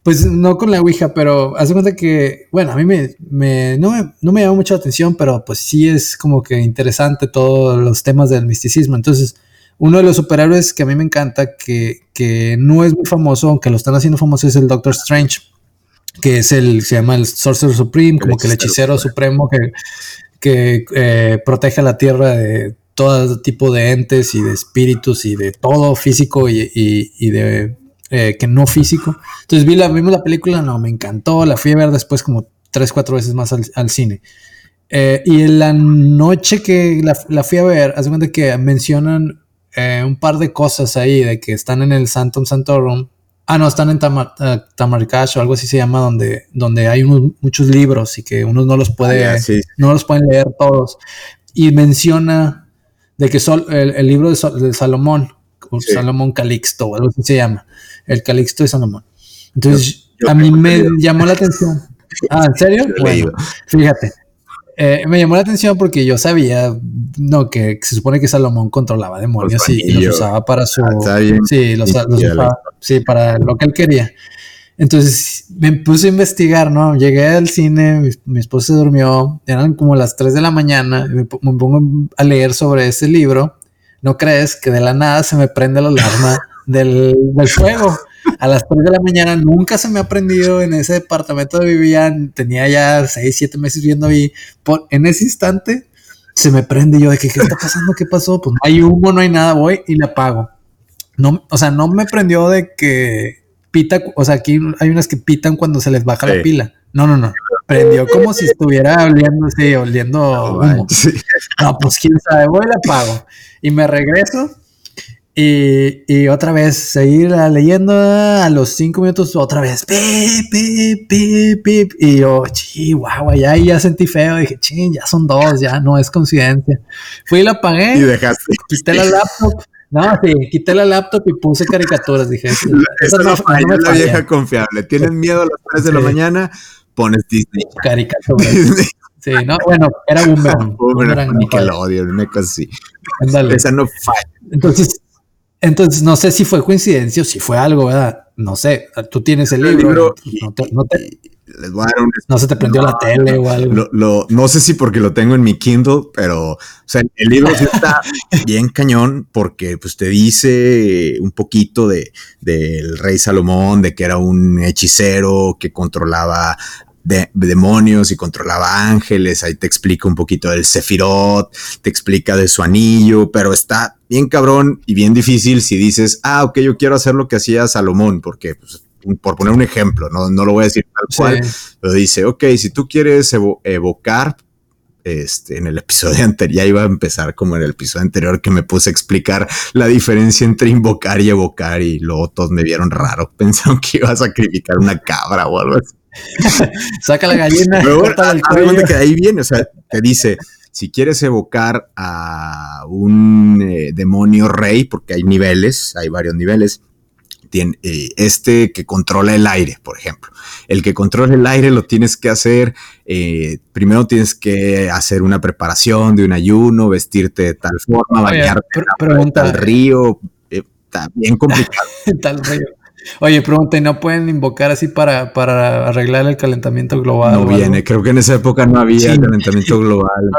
pues no con la Ouija, pero hace cuenta que, bueno, a mí me, me, no, me, no me llama mucho la atención, pero pues sí es como que interesante todos los temas del misticismo. Entonces, uno de los superhéroes que a mí me encanta, que, que no es muy famoso, aunque lo están haciendo famoso, es el Doctor Strange que es el, se llama el Sorcerer Supreme, como que el hechicero supremo que, que eh, protege a la tierra de todo tipo de entes y de espíritus y de todo físico y, y, de eh, que no físico. Entonces vi la, vimos la película, no, me encantó, la fui a ver después como tres, cuatro veces más al, cine. Eh, y en la noche que la, la fui a ver, hace cuenta que mencionan un par de cosas ahí, de que están en el Santum Santorum, Ah, no, están en Tamar, uh, o algo así se llama, donde, donde hay muchos libros y que uno no los puede, ah, no los pueden leer todos. Y menciona de que sol, el, libro de, Salomón, Salomón Calixto, o algo así se llama, el Calixto de Salomón. Entonces, a mí me llamó la atención. Ah, ¿en serio? Bueno, fíjate. Eh, me llamó la atención porque yo sabía, no, que, se supone que Salomón controlaba demonios y, los usaba para su, ah, sí, los, usaba, sí, para lo que él quería. Entonces me puse a investigar, ¿no? Llegué al cine, mi, esposa se durmió, eran como las 3 de la mañana, me, me, pongo a leer sobre ese libro. ¿No crees que de la nada se me prende la alarma del, del fuego? A las 3 de la mañana, nunca se me ha prendido en ese departamento de vivía, tenía ya 6, 7 meses viendo ahí, por, en ese instante se me prende yo de que, ¿qué está pasando? ¿Qué pasó? Pues no hay humo, no hay nada, voy y le apago. No, o sea, no me prendió de que pita, o sea, aquí hay unas que pitan cuando se les baja la pila. No, no, no. Prendió como si estuviera oliendo, sí, oliendo humo. No, pues quién sabe, voy y le apago. Y me regreso y, otra vez, seguir leyendo a los cinco minutos, otra vez, pip, pip, pip, pip. Y yo, chihuahua, ya, ya sentí feo. Dije, ching, ya son dos, ya no es coincidencia. Fui y la apagué. Y dejaste. Quité la laptop. No, sí, quité la laptop y puse caricaturas. Dije, esa no, no, la vieja confiable. Tienes miedo a las 3 de la mañana, pones Disney. Caricaturas. Sí, no, bueno, era Boomerang. Boomerang, Nickelodeon, una cosa así. Esa no falla. Entonces, entonces, no sé si fue coincidencia o si fue algo, ¿verdad? No sé, tú tienes el, libro, no, se te prendió la tele o algo. no sé si porque lo tengo en mi Kindle, pero o sea, el libro sí está bien cañón porque pues te dice un poquito de del rey Salomón, de que era un hechicero que controlaba de, demonios y controlaba ángeles, ahí te explica un poquito del Sefirot, te explica de su anillo, pero está bien cabrón y bien difícil si dices, ah, ok, yo quiero hacer lo que hacía Salomón, porque pues, por poner un ejemplo, no, no lo voy a decir tal cual, pero dice, ok, si tú quieres evocar este, en el episodio anterior, ya iba a empezar como en el episodio anterior que me puse a explicar la diferencia entre invocar y evocar y luego todos me vieron raro, pensaron que iba a sacrificar una cabra o algo así. Saca la gallina. Pero que ahí viene, o sea, te dice, si quieres evocar a un eh, demonio rey, porque hay niveles, hay varios niveles, tiene, eh, este que controla el aire, por ejemplo. El que controla el aire lo tienes que hacer, eh, primero tienes que hacer una preparación de un ayuno, vestirte de tal forma, bañarte tal río, está bien complicado. tal río. Oye, pregunta, ¿y no pueden invocar así para, para arreglar el calentamiento global? No viene, creo que en esa época no había calentamiento global.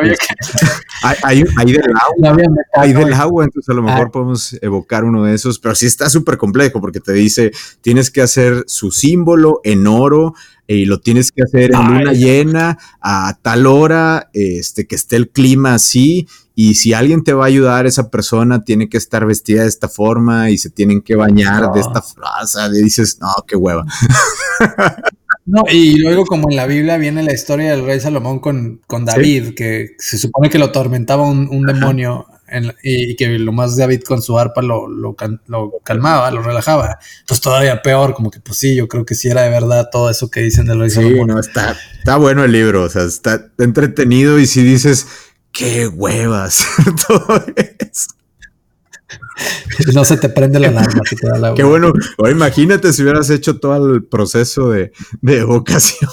hay, hay, del agua, hay del agua, entonces a lo mejor ah. podemos evocar uno de esos, pero sí está súper complejo porque te dice, tienes que hacer su símbolo en oro, y lo tienes que hacer en luna llena a tal hora, este, que esté el clima así, y si alguien te va a ayudar, esa persona tiene que estar vestida de esta forma y se tienen que bañar de esta frase. Y dices, no, qué hueva. No, y luego como en la Biblia viene la historia del rey Salomón con, con David, que se supone que lo atormentaba un, demonio y, que lo más David con su arpa lo, lo, calmaba, lo relajaba. Entonces todavía peor, como que pues sí, yo creo que sí era de verdad todo eso que dicen del rey Salomón. No, está, está bueno el libro, o sea, está entretenido y si dices qué huevas todo eso. No se te prende la alarma. Qué bueno. O imagínate si hubieras hecho todo el proceso de, de evocación.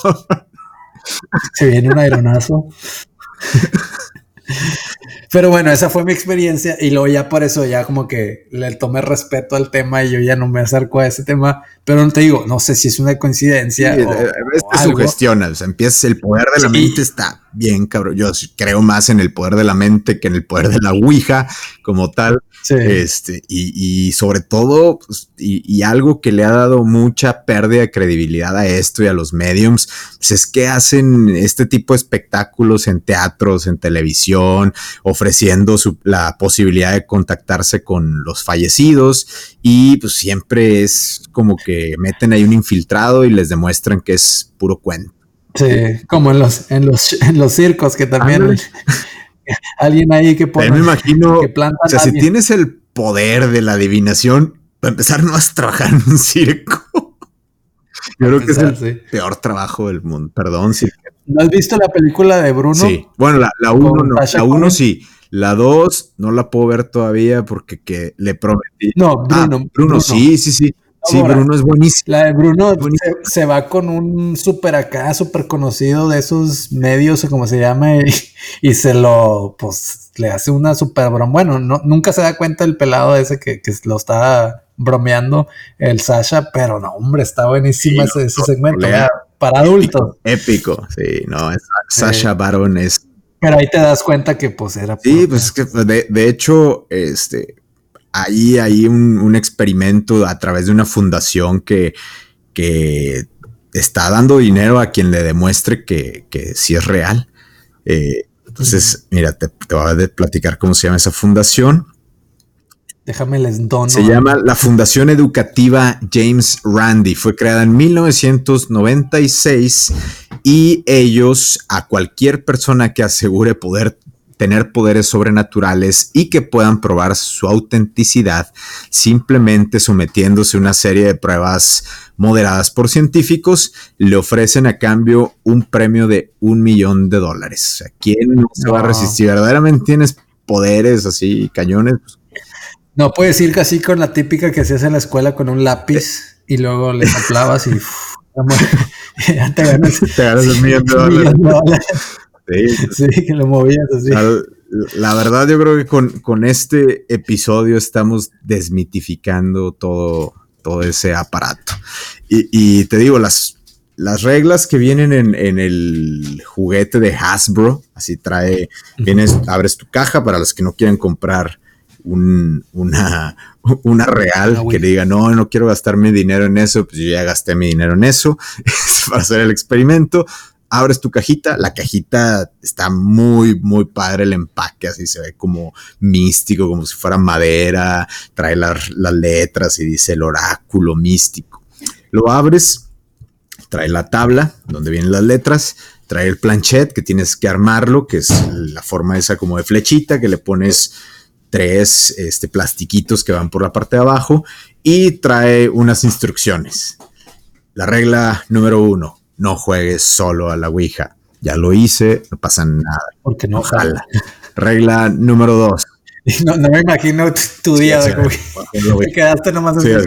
Se viene un aeronazo. Pero bueno, esa fue mi experiencia y luego ya por eso ya como que le tomé respeto al tema y yo ya no me acerco a ese tema, pero no te digo, no sé si es una coincidencia. o, a veces te sugestionas, empiezas el poder de la mente está bien cabrón. Yo creo más en el poder de la mente que en el poder de la Ouija como tal. Este, y, sobre todo, pues, y, algo que le ha dado mucha pérdida de credibilidad a esto y a los mediums, pues es que hacen este tipo de espectáculos en teatros, en televisión, ofreciendo la posibilidad de contactarse con los fallecidos y pues siempre es como que meten ahí un infiltrado y les demuestran que es puro cuento. Sí, como en los, en los, en los circos que también alguien ahí que pone. me imagino, que planta o sea, si tienes el poder de la adivinación, para empezar no vas a trabajar en un circo. Yo creo que es el peor trabajo del mundo. Perdón. Si... ¿No has visto la película de Bruno? Sí. Bueno, la, la uno no. La uno sí. La dos no la puedo ver todavía porque que le prometí. No, Bruno, ah, Bruno. Bruno, sí, sí, sí. Sí, Bruno es buenísimo. La de Bruno se, va con un súper acá, súper conocido de esos medios o como se llama y, se lo, pues, le hace una súper broma. Bueno, no, nunca se da cuenta el pelado ese que, lo está bromeando el Sasha, pero no, hombre, está buenísimo ese, segmento. para adultos. Épico, sí, no, Sasha Baron es pero ahí te das cuenta que pues era. Sí, pues que de, de, hecho, este, ahí hay un, experimento a través de una fundación que, que está dando dinero a quien le demuestre que, que sí es real. Eh, entonces, mira, te, voy a platicar cómo se llama esa fundación. Déjame les dono. Se llama la Fundación Educativa James Randi. Fue creada en 1996 y ellos a cualquier persona que asegure poder tener poderes sobrenaturales y que puedan probar su autenticidad simplemente sometiéndose a una serie de pruebas moderadas por científicos, le ofrecen a cambio un premio de un millón de dólares. O sea, ¿quién no se va a resistir? ¿Verdaderamente tienes poderes así, cañones? No puedes ir casi con la típica que se hace en la escuela con un lápiz y luego le soplabas y ya te ganas, te ganas un millón de dólares. Sí, que lo movías así. La, verdad, yo creo que con, este episodio estamos desmitificando todo, todo ese aparato. Y, te digo, las, las reglas que vienen en, el juguete de Hasbro, así trae, vienes, abres tu caja para los que no quieran comprar una, una real que le diga, no, no quiero gastar mi dinero en eso, pues yo ya gasté mi dinero en eso para hacer el experimento. Abres tu cajita, la cajita está muy, muy padre el empaque, así se ve como místico, como si fuera madera, trae las, las letras y dice el oráculo místico. Lo abres, trae la tabla donde vienen las letras, trae el planchet que tienes que armarlo, que es la forma esa como de flechita que le pones tres este, plastiquitos que van por la parte de abajo y trae unas instrucciones. La regla número uno, no juegues solo a la Ouija. Ya lo hice, no pasa nada. Porque no jala. Regla número dos, No, no, me imagino tu día. de te quedaste nomás así.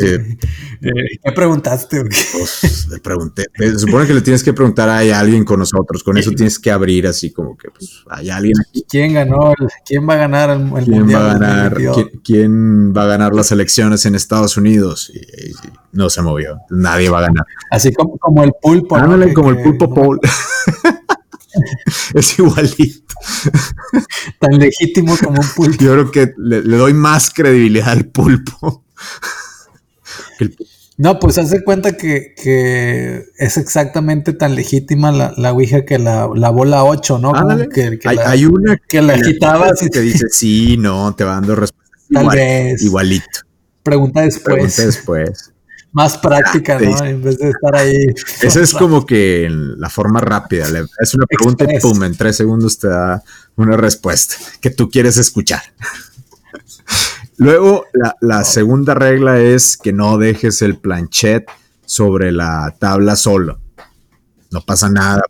Eh, ¿Qué preguntaste? Pues, le pregunté. Se supone que le tienes que preguntar a alguien con nosotros. Con eso tienes que abrir así como que pues, hay alguien aquí. ¿Quién ganó? ¿Quién va a ganar el, ¿Quién Va a ganar, ¿quién, va a ganar las elecciones en Estados Unidos? Y, no se movió. Nadie va a ganar. Así como, como el pulpo. Ándale, como el pulpo Paul. es igualito. Tan legítimo como un pulpo. Yo creo que le, doy más credibilidad al pulpo. No, pues hace cuenta que, es exactamente tan legítima la, la Ouija que la, bola 8, ¿no? que, hay, una que la agitabas y te dice sí, no, te va dando respuestas. Igualito. Pregunta después. Pregunta después más práctica, ¿no? En vez de estar ahí. Esa es como que la forma rápida. Es una pregunta y pum, en tres segundos te da una respuesta que tú quieres escuchar. Luego, la, segunda regla es que no dejes el planchet sobre la tabla solo. No pasa nada.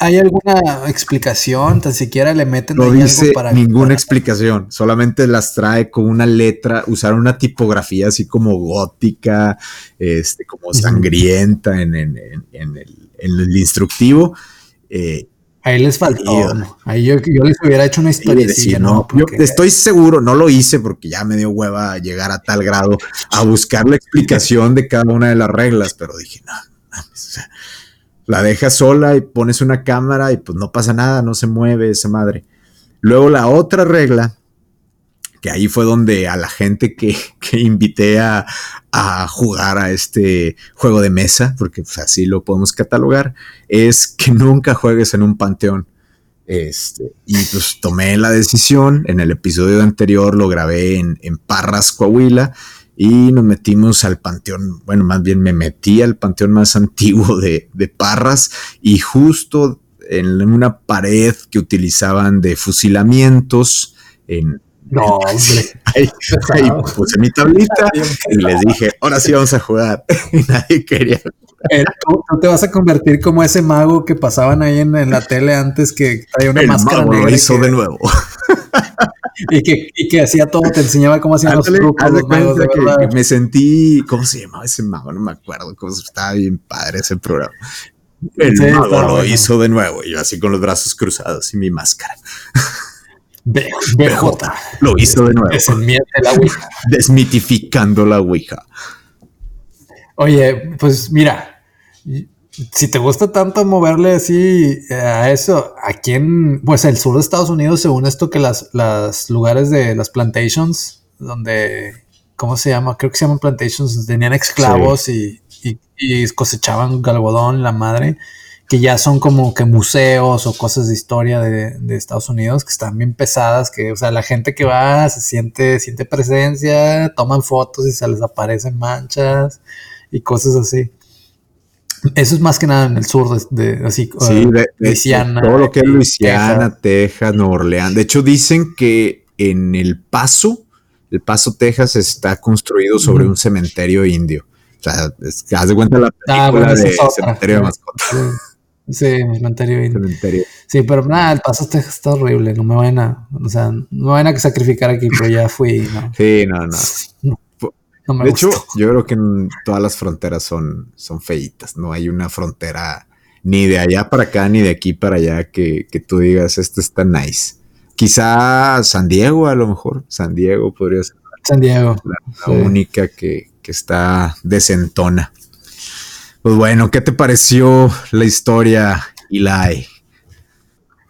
¿Hay alguna explicación? Tan siquiera le meten no dice para ninguna explicación, solamente las trae con una letra, usar una tipografía así como gótica, este, como sangrienta en, el, instructivo. Eh, Ahí les faltó. Ahí yo, les hubiera hecho una historia. no, yo estoy seguro, no lo hice porque ya me dio hueva llegar a tal grado a buscar la explicación de cada una de las reglas, pero dije, no, no o sea, la dejas sola y pones una cámara y pues no pasa nada, no se mueve esa madre. Luego la otra regla, que ahí fue donde a la gente que, invité a, jugar a este juego de mesa, porque pues, así lo podemos catalogar, es que nunca juegues en un panteón. Este, y pues tomé la decisión, en el episodio anterior lo grabé en, en Parras, Coahuila, y nos metimos al panteón, bueno, más bien me metí al panteón más antiguo de, Parras y justo en una pared que utilizaban de fusilamientos en... No, ahí, puse mi tablita y les dije, ahora sí vamos a jugar. y nadie quería. Eh, ¿Tú, te vas a convertir como ese mago que pasaban ahí en, la tele antes que traía una máscara mago Lo hizo de nuevo. y, que, y que hacía todo, te enseñaba cómo hacían los trucos. me sentí, ¿cómo se llamaba ese mago? No me acuerdo, cómo estaba bien padre ese programa. El mago lo hizo de nuevo, y yo así con los brazos cruzados y mi máscara. BJ. Lo hizo de nuevo. la Ouija. Desmitificando la Ouija. Oye, pues mira, si te gusta tanto moverle así eh, a eso, aquí en pues el sur de Estados Unidos, según esto, que las, las lugares de las plantations, donde, ¿cómo se llama? Creo que se llaman plantations, tenían esclavos y, cosechaban algodón, la madre, que ya son como que museos o cosas de historia de, de, Estados Unidos que están bien pesadas, que, o sea, la gente que va se siente, siente presencia, toman fotos y se les aparecen manchas y cosas así. Eso es más que nada en el sur de, así, sí, uh, Luisiana. todo lo que es Luisiana, Texas. Nueva Orleans. De hecho, dicen que en El Paso, El Paso, Texas, está construido sobre un cementerio indio. O sea, haz de cuenta la ah, película de cementerio de mascotas. Sí, cementerio indio. Sí, pero nada, El Paso, Texas está horrible. No me van a, o sea, no me van a sacrificar aquí, pero ya fui. ¿no? Sí, no, no de hecho, yo creo que todas las fronteras son, son feitas. No hay una frontera ni de allá para acá ni de aquí para allá que, tú digas, esto está nice. Quizá San Diego, a lo mejor. San Diego podría ser. San Diego. La, única que, que está desentona. Pues bueno, ¿qué te pareció la historia, Eli?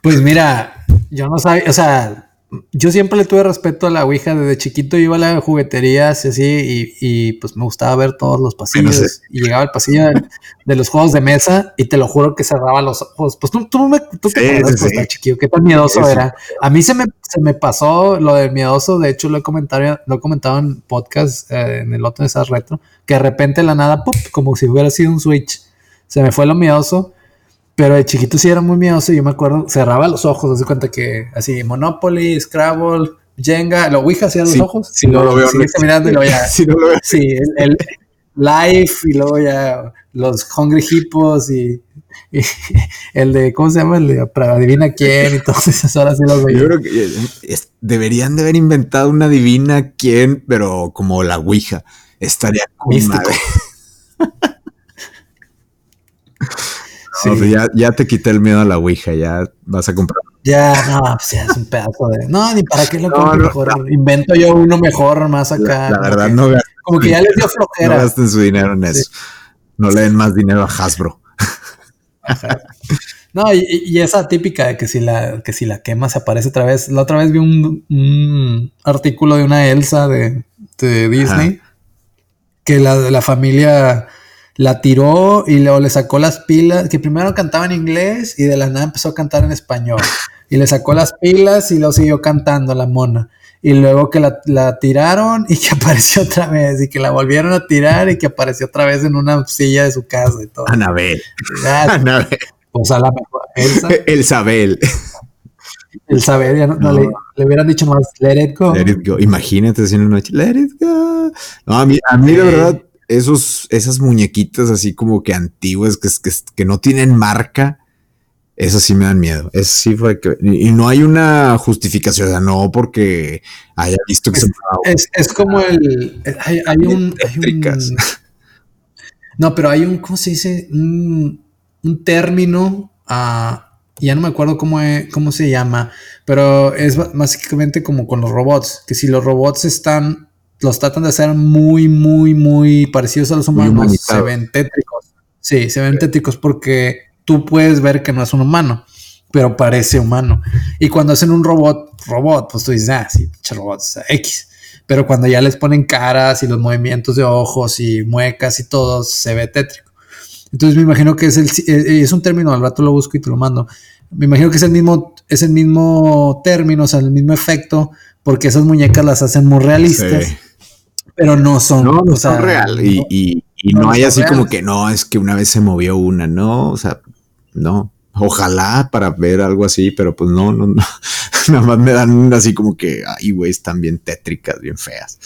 Pues mira, yo no sabía, o sea, yo siempre le tuve respeto a la Ouija. Desde chiquito iba a la juguetería así, y, y pues me gustaba ver todos los pasillos. Y llegaba al pasillo de, los juegos de mesa y te lo juro que cerraba los ojos. Pues tú, tú, me, tú te acuerdas, pues, chiquillo, qué tan miedoso era. A mí se me, se me pasó lo del miedoso. De hecho, lo he comentado, lo he comentado en podcast, eh, en el otro de esas retro, que de repente la nada, como si hubiera sido un switch. Se me fue lo miedoso pero de chiquito sí era muy miedoso. Yo me acuerdo, cerraba los ojos, se cuenta que así, Monopoly, Scrabble, Jenga, lo Ouija hacía los ojos. Si no lo veo, mirando y luego ya. si no lo veo. Sí, el, Life y luego ya los Hungry Hippos y, el de, ¿cómo se llama? El de Adivina quién y todas esas horas sí los veía. Yo creo que eh, deberían de haber inventado una Adivina quién, pero como la Ouija. Estaría con madre. ya, te quité el miedo a la Ouija, ya vas a comprar. Ya, no, pues ya es un pedazo de. No, ni para qué lo compro mejor. Invento yo uno mejor, más acá. La, verdad, no gasten. Como que ya les dio flojera. No gasten su dinero en eso. No le den más dinero a Hasbro. No, y, esa típica de que si la, que si la quemas se aparece otra vez. La otra vez vi un, artículo de una Elsa de, Disney. Que la, la familia la tiró y luego le sacó las pilas, que primero cantaba en inglés y de la nada empezó a cantar en español. Y le sacó las pilas y luego siguió cantando la mona. Y luego que la, tiraron y que apareció otra vez y que la volvieron a tirar y que apareció otra vez en una silla de su casa y todo. Anabel. Anabel. Pues a la mejor. Elsa. El Sabel. El saber, ya no, Le, hubieran dicho más, let it go. Let it go. Imagínate si una noche, let it go. No, a mí, a mí de verdad, esos, esas muñequitas así como que antiguas, que, que, que no tienen marca, esas sí me dan miedo. Eso sí fue que. Y no hay una justificación, o sea, no porque haya visto que es, se. Es, como el. Hay, un, No, pero hay un. ¿Cómo se dice? Un, término. Uh, ya no me acuerdo cómo, cómo se llama, pero es básicamente como con los robots, que si los robots están los tratan de hacer muy, muy, muy parecidos a los humanos, se ven tétricos. Sí, se ven tétricos porque tú puedes ver que no es un humano, pero parece humano. Y cuando hacen un robot, robot, pues tú dices, ah, sí, robot, X. Pero cuando ya les ponen caras y los movimientos de ojos y muecas y todo, se ve tétrico. Entonces me imagino que es el eh, es un término, al rato lo busco y te lo mando. Me imagino que es el mismo, es el mismo término, o sea, el mismo efecto, porque esas muñecas las hacen muy realistas pero no son. No, no son real. Y, no, hay así como que no, es que una vez se movió una, no, o sea, no. Ojalá para ver algo así, pero pues no, no, no. Nada más me dan así como que, ay, güey, están bien tétricas, bien feas.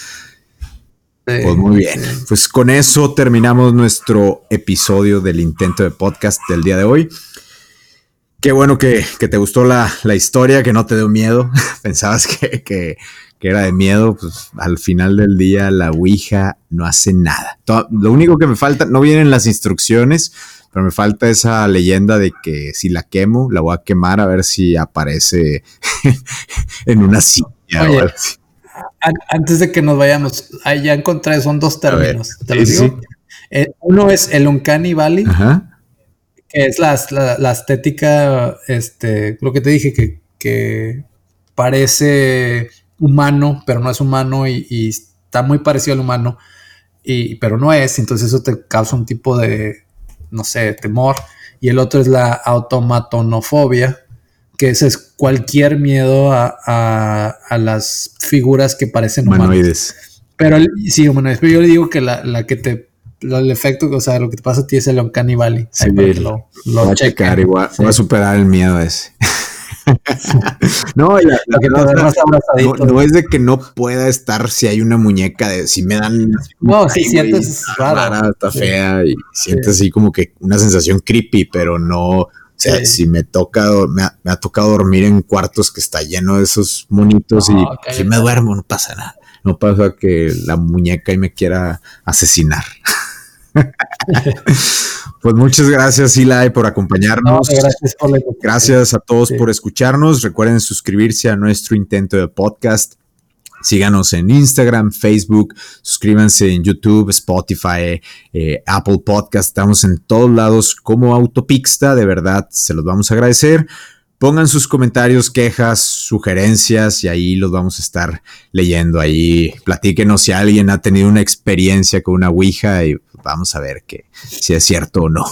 Pues muy bien. Pues con eso terminamos nuestro episodio del intento de podcast del día de hoy. Qué bueno que, te gustó la, historia, que no te dio miedo. Pensabas que, que, que era de miedo, pues al final del día la Ouija no hace nada. lo único que me falta, no vienen las instrucciones, pero me falta esa leyenda de que si la quemo, la voy a quemar a ver si aparece en una silla. antes de que nos vayamos, ahí ya encontré, son dos términos. ¿te lo digo? Eh, uno es el Uncanny Valley, que es la, la, estética, este, lo que te dije, que, que parece humano, pero no es humano y, está muy parecido al humano, y, pero no es, entonces eso te causa un tipo de, no sé, temor. Y el otro es la automatonofobia, que ese es cualquier miedo a, las figuras que parecen humanas. Pero sí, humanoides. Pero yo le digo que la, que te el efecto, o sea, lo que te pasa a ti es el Uncanny Valley. Sí, lo, lo voy a checar igual. Voy a superar el miedo ese. no, no, es de que no pueda estar si hay una muñeca de si me dan. No, si sientes rara, está fea y sientes así como que una sensación creepy, pero no. O sea, si me toca, me ha, tocado dormir en cuartos que está lleno de esos monitos y si me duermo no pasa nada. No pasa que la muñeca y me quiera asesinar. pues muchas gracias, Eli, por acompañarnos. gracias, a todos por escucharnos. Recuerden suscribirse a nuestro intento de podcast. Síganos en Instagram, Facebook, suscríbanse en YouTube, Spotify, eh, Apple Podcast. Estamos en todos lados como Autopixta. De verdad, se los vamos a agradecer. pongan sus comentarios, quejas, sugerencias y ahí los vamos a estar leyendo ahí. Platíquenos si alguien ha tenido una experiencia con una Ouija y vamos a ver que, si es cierto o no.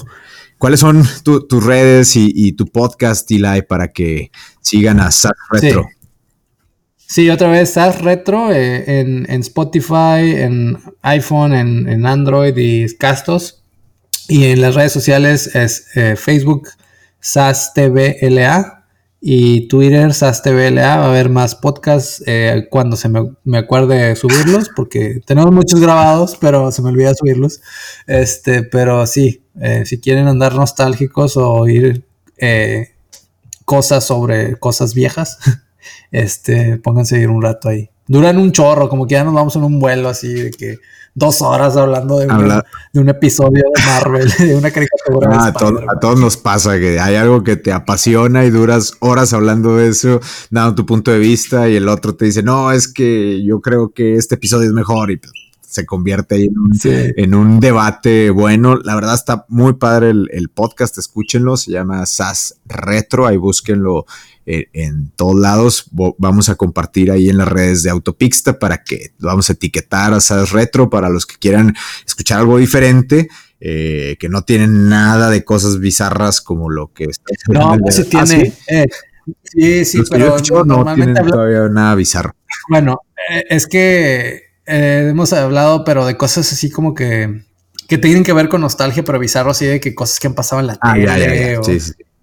¿Cuáles son tus redes y, tu podcast, Eli, para que sigan a SAS Retro? Sí. otra vez SAS Retro eh, en, Spotify, en iPhone, en, Android y Castos. Y en las redes sociales es eh, Facebook SAS TVLA y Twitter, SASTVLA, va a haber más podcasts eh, cuando se me, acuerde subirlos, porque tenemos muchos grabados, pero se me olvida subirlos. Este, pero sí, eh, si quieren andar nostálgicos o oír eh, cosas sobre cosas viejas, este, pónganse a ir un rato ahí. Duran un chorro, como que ya nos vamos en un vuelo así de que dos horas hablando de, un, episodio de Marvel, de una caricatura. Ah, a, todos nos pasa que hay algo que te apasiona y duras horas hablando de eso, dando tu punto de vista, y el otro te dice, no, es que yo creo que este episodio es mejor y pues, se convierte ahí en un, debate bueno. La verdad está muy padre el, el, podcast, escúchenlo, se llama SAS Retro, ahí búsquenlo eh, en todos lados. Vamos a compartir ahí en las redes de Autopixta para que vamos a etiquetar a SAS Retro para los que quieran escuchar algo diferente. Eh, que no tienen nada de cosas bizarras como lo que está No, sí tiene. ¿Ah, eh, sí? sí, pero no tienen todavía nada bizarro. Bueno, es que hemos hablado, pero de cosas así como que que tienen que ver con nostalgia, pero bizarro, así de que cosas que han pasado en la ah, tele.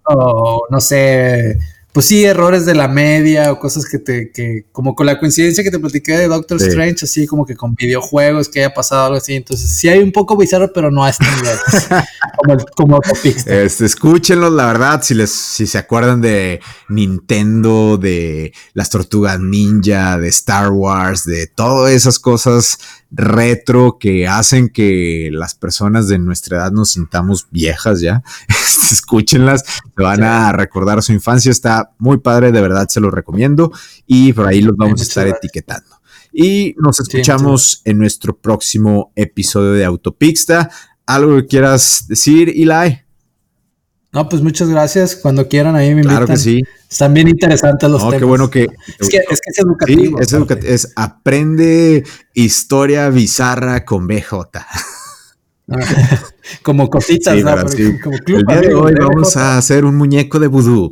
o, no sé, pues sí, errores de la media o cosas que te, que como con la coincidencia que te platiqué de Doctor Strange, así como que con videojuegos que haya pasado algo así. Entonces, sí hay un poco bizarro, pero no a este nivel. como, como este, escúchenlos, la verdad, si les, si se acuerdan de Nintendo, de las tortugas ninja, de Star Wars, de todas esas cosas retro que hacen que las personas de nuestra edad nos sintamos viejas ya. Escúchenlas, se van a recordar su infancia, está muy padre, de verdad se lo recomiendo y por ahí los vamos a estar etiquetando. Y nos escuchamos en nuestro próximo episodio de Autopixta. ¿Algo que quieras decir, Eli? No, pues muchas gracias. Cuando quieran, ahí me invitan. Claro que sí. Están bien interesantes los no, qué bueno que. Es que es, que es educativo. Sí, es, es aprende historia bizarra con BJ. como cositas, sí, ¿no? Como club El día de hoy vamos a hacer un muñeco de vudú.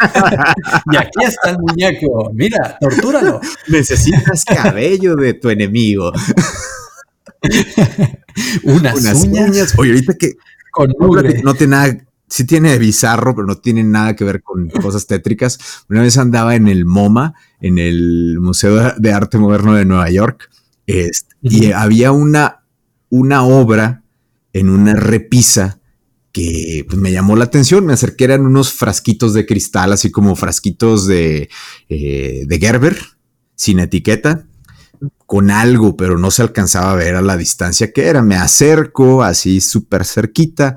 y aquí está el muñeco. Mira, tortúralo. Necesitas cabello de tu enemigo. Unas, uñas. Oye, ahorita que con no tiene nada sí tiene bizarro, pero no tiene nada que ver con cosas tétricas. Una vez andaba en el MoMA, en el Museo de Arte Moderno de Nueva York, este, y había una, una obra en una repisa que pues, me llamó la atención. Me acerqué, eran unos frasquitos de cristal, así como frasquitos de, eh, de Gerber, sin etiqueta con algo, pero no se alcanzaba a ver a la distancia que era. Me acerco así súper cerquita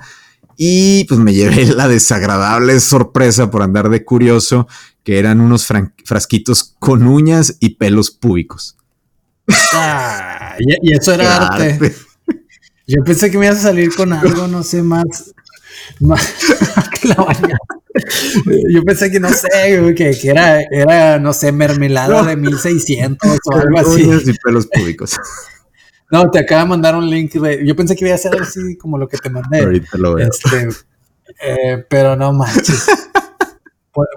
y pues me llevé la desagradable sorpresa por andar de curioso, que eran unos frasquitos con uñas y pelos públicos. Ah, y, eso era arte. Yo pensé que me ibas a salir con algo, no sé, más. que la Yo pensé que no sé, que, que era, era, no sé, mermelada de 1600 o algo así. Uñas y pelos públicos. No, te acaba de mandar un link. yo pensé que iba a ser así como lo que te mandé. Ahorita lo veo. Este, eh, pero no manches.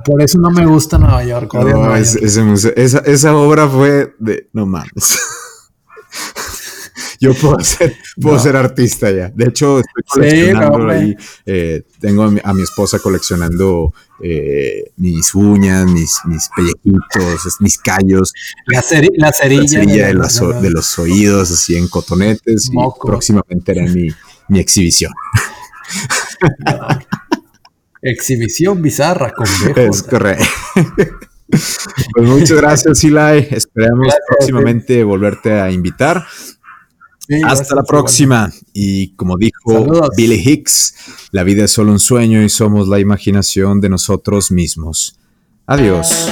Por, eso no me gusta Nueva York. No, esa, esa, obra fue de. No mames. Yo puedo ser, puedo ser artista ya. De hecho, estoy coleccionando ahí. Eh, tengo a mi, esposa coleccionando eh, mis uñas, mis, mis pellejitos, mis callos. La, cerilla, de, los, oídos, así en cotonetes. Y próximamente era mi, mi exhibición. Exhibición bizarra con Es correcto. Pues muchas gracias, Eli. Esperamos próximamente volverte a invitar. Hasta la próxima. Y como dijo Billy Hicks, la vida es solo un sueño y somos la imaginación de nosotros mismos. Adiós.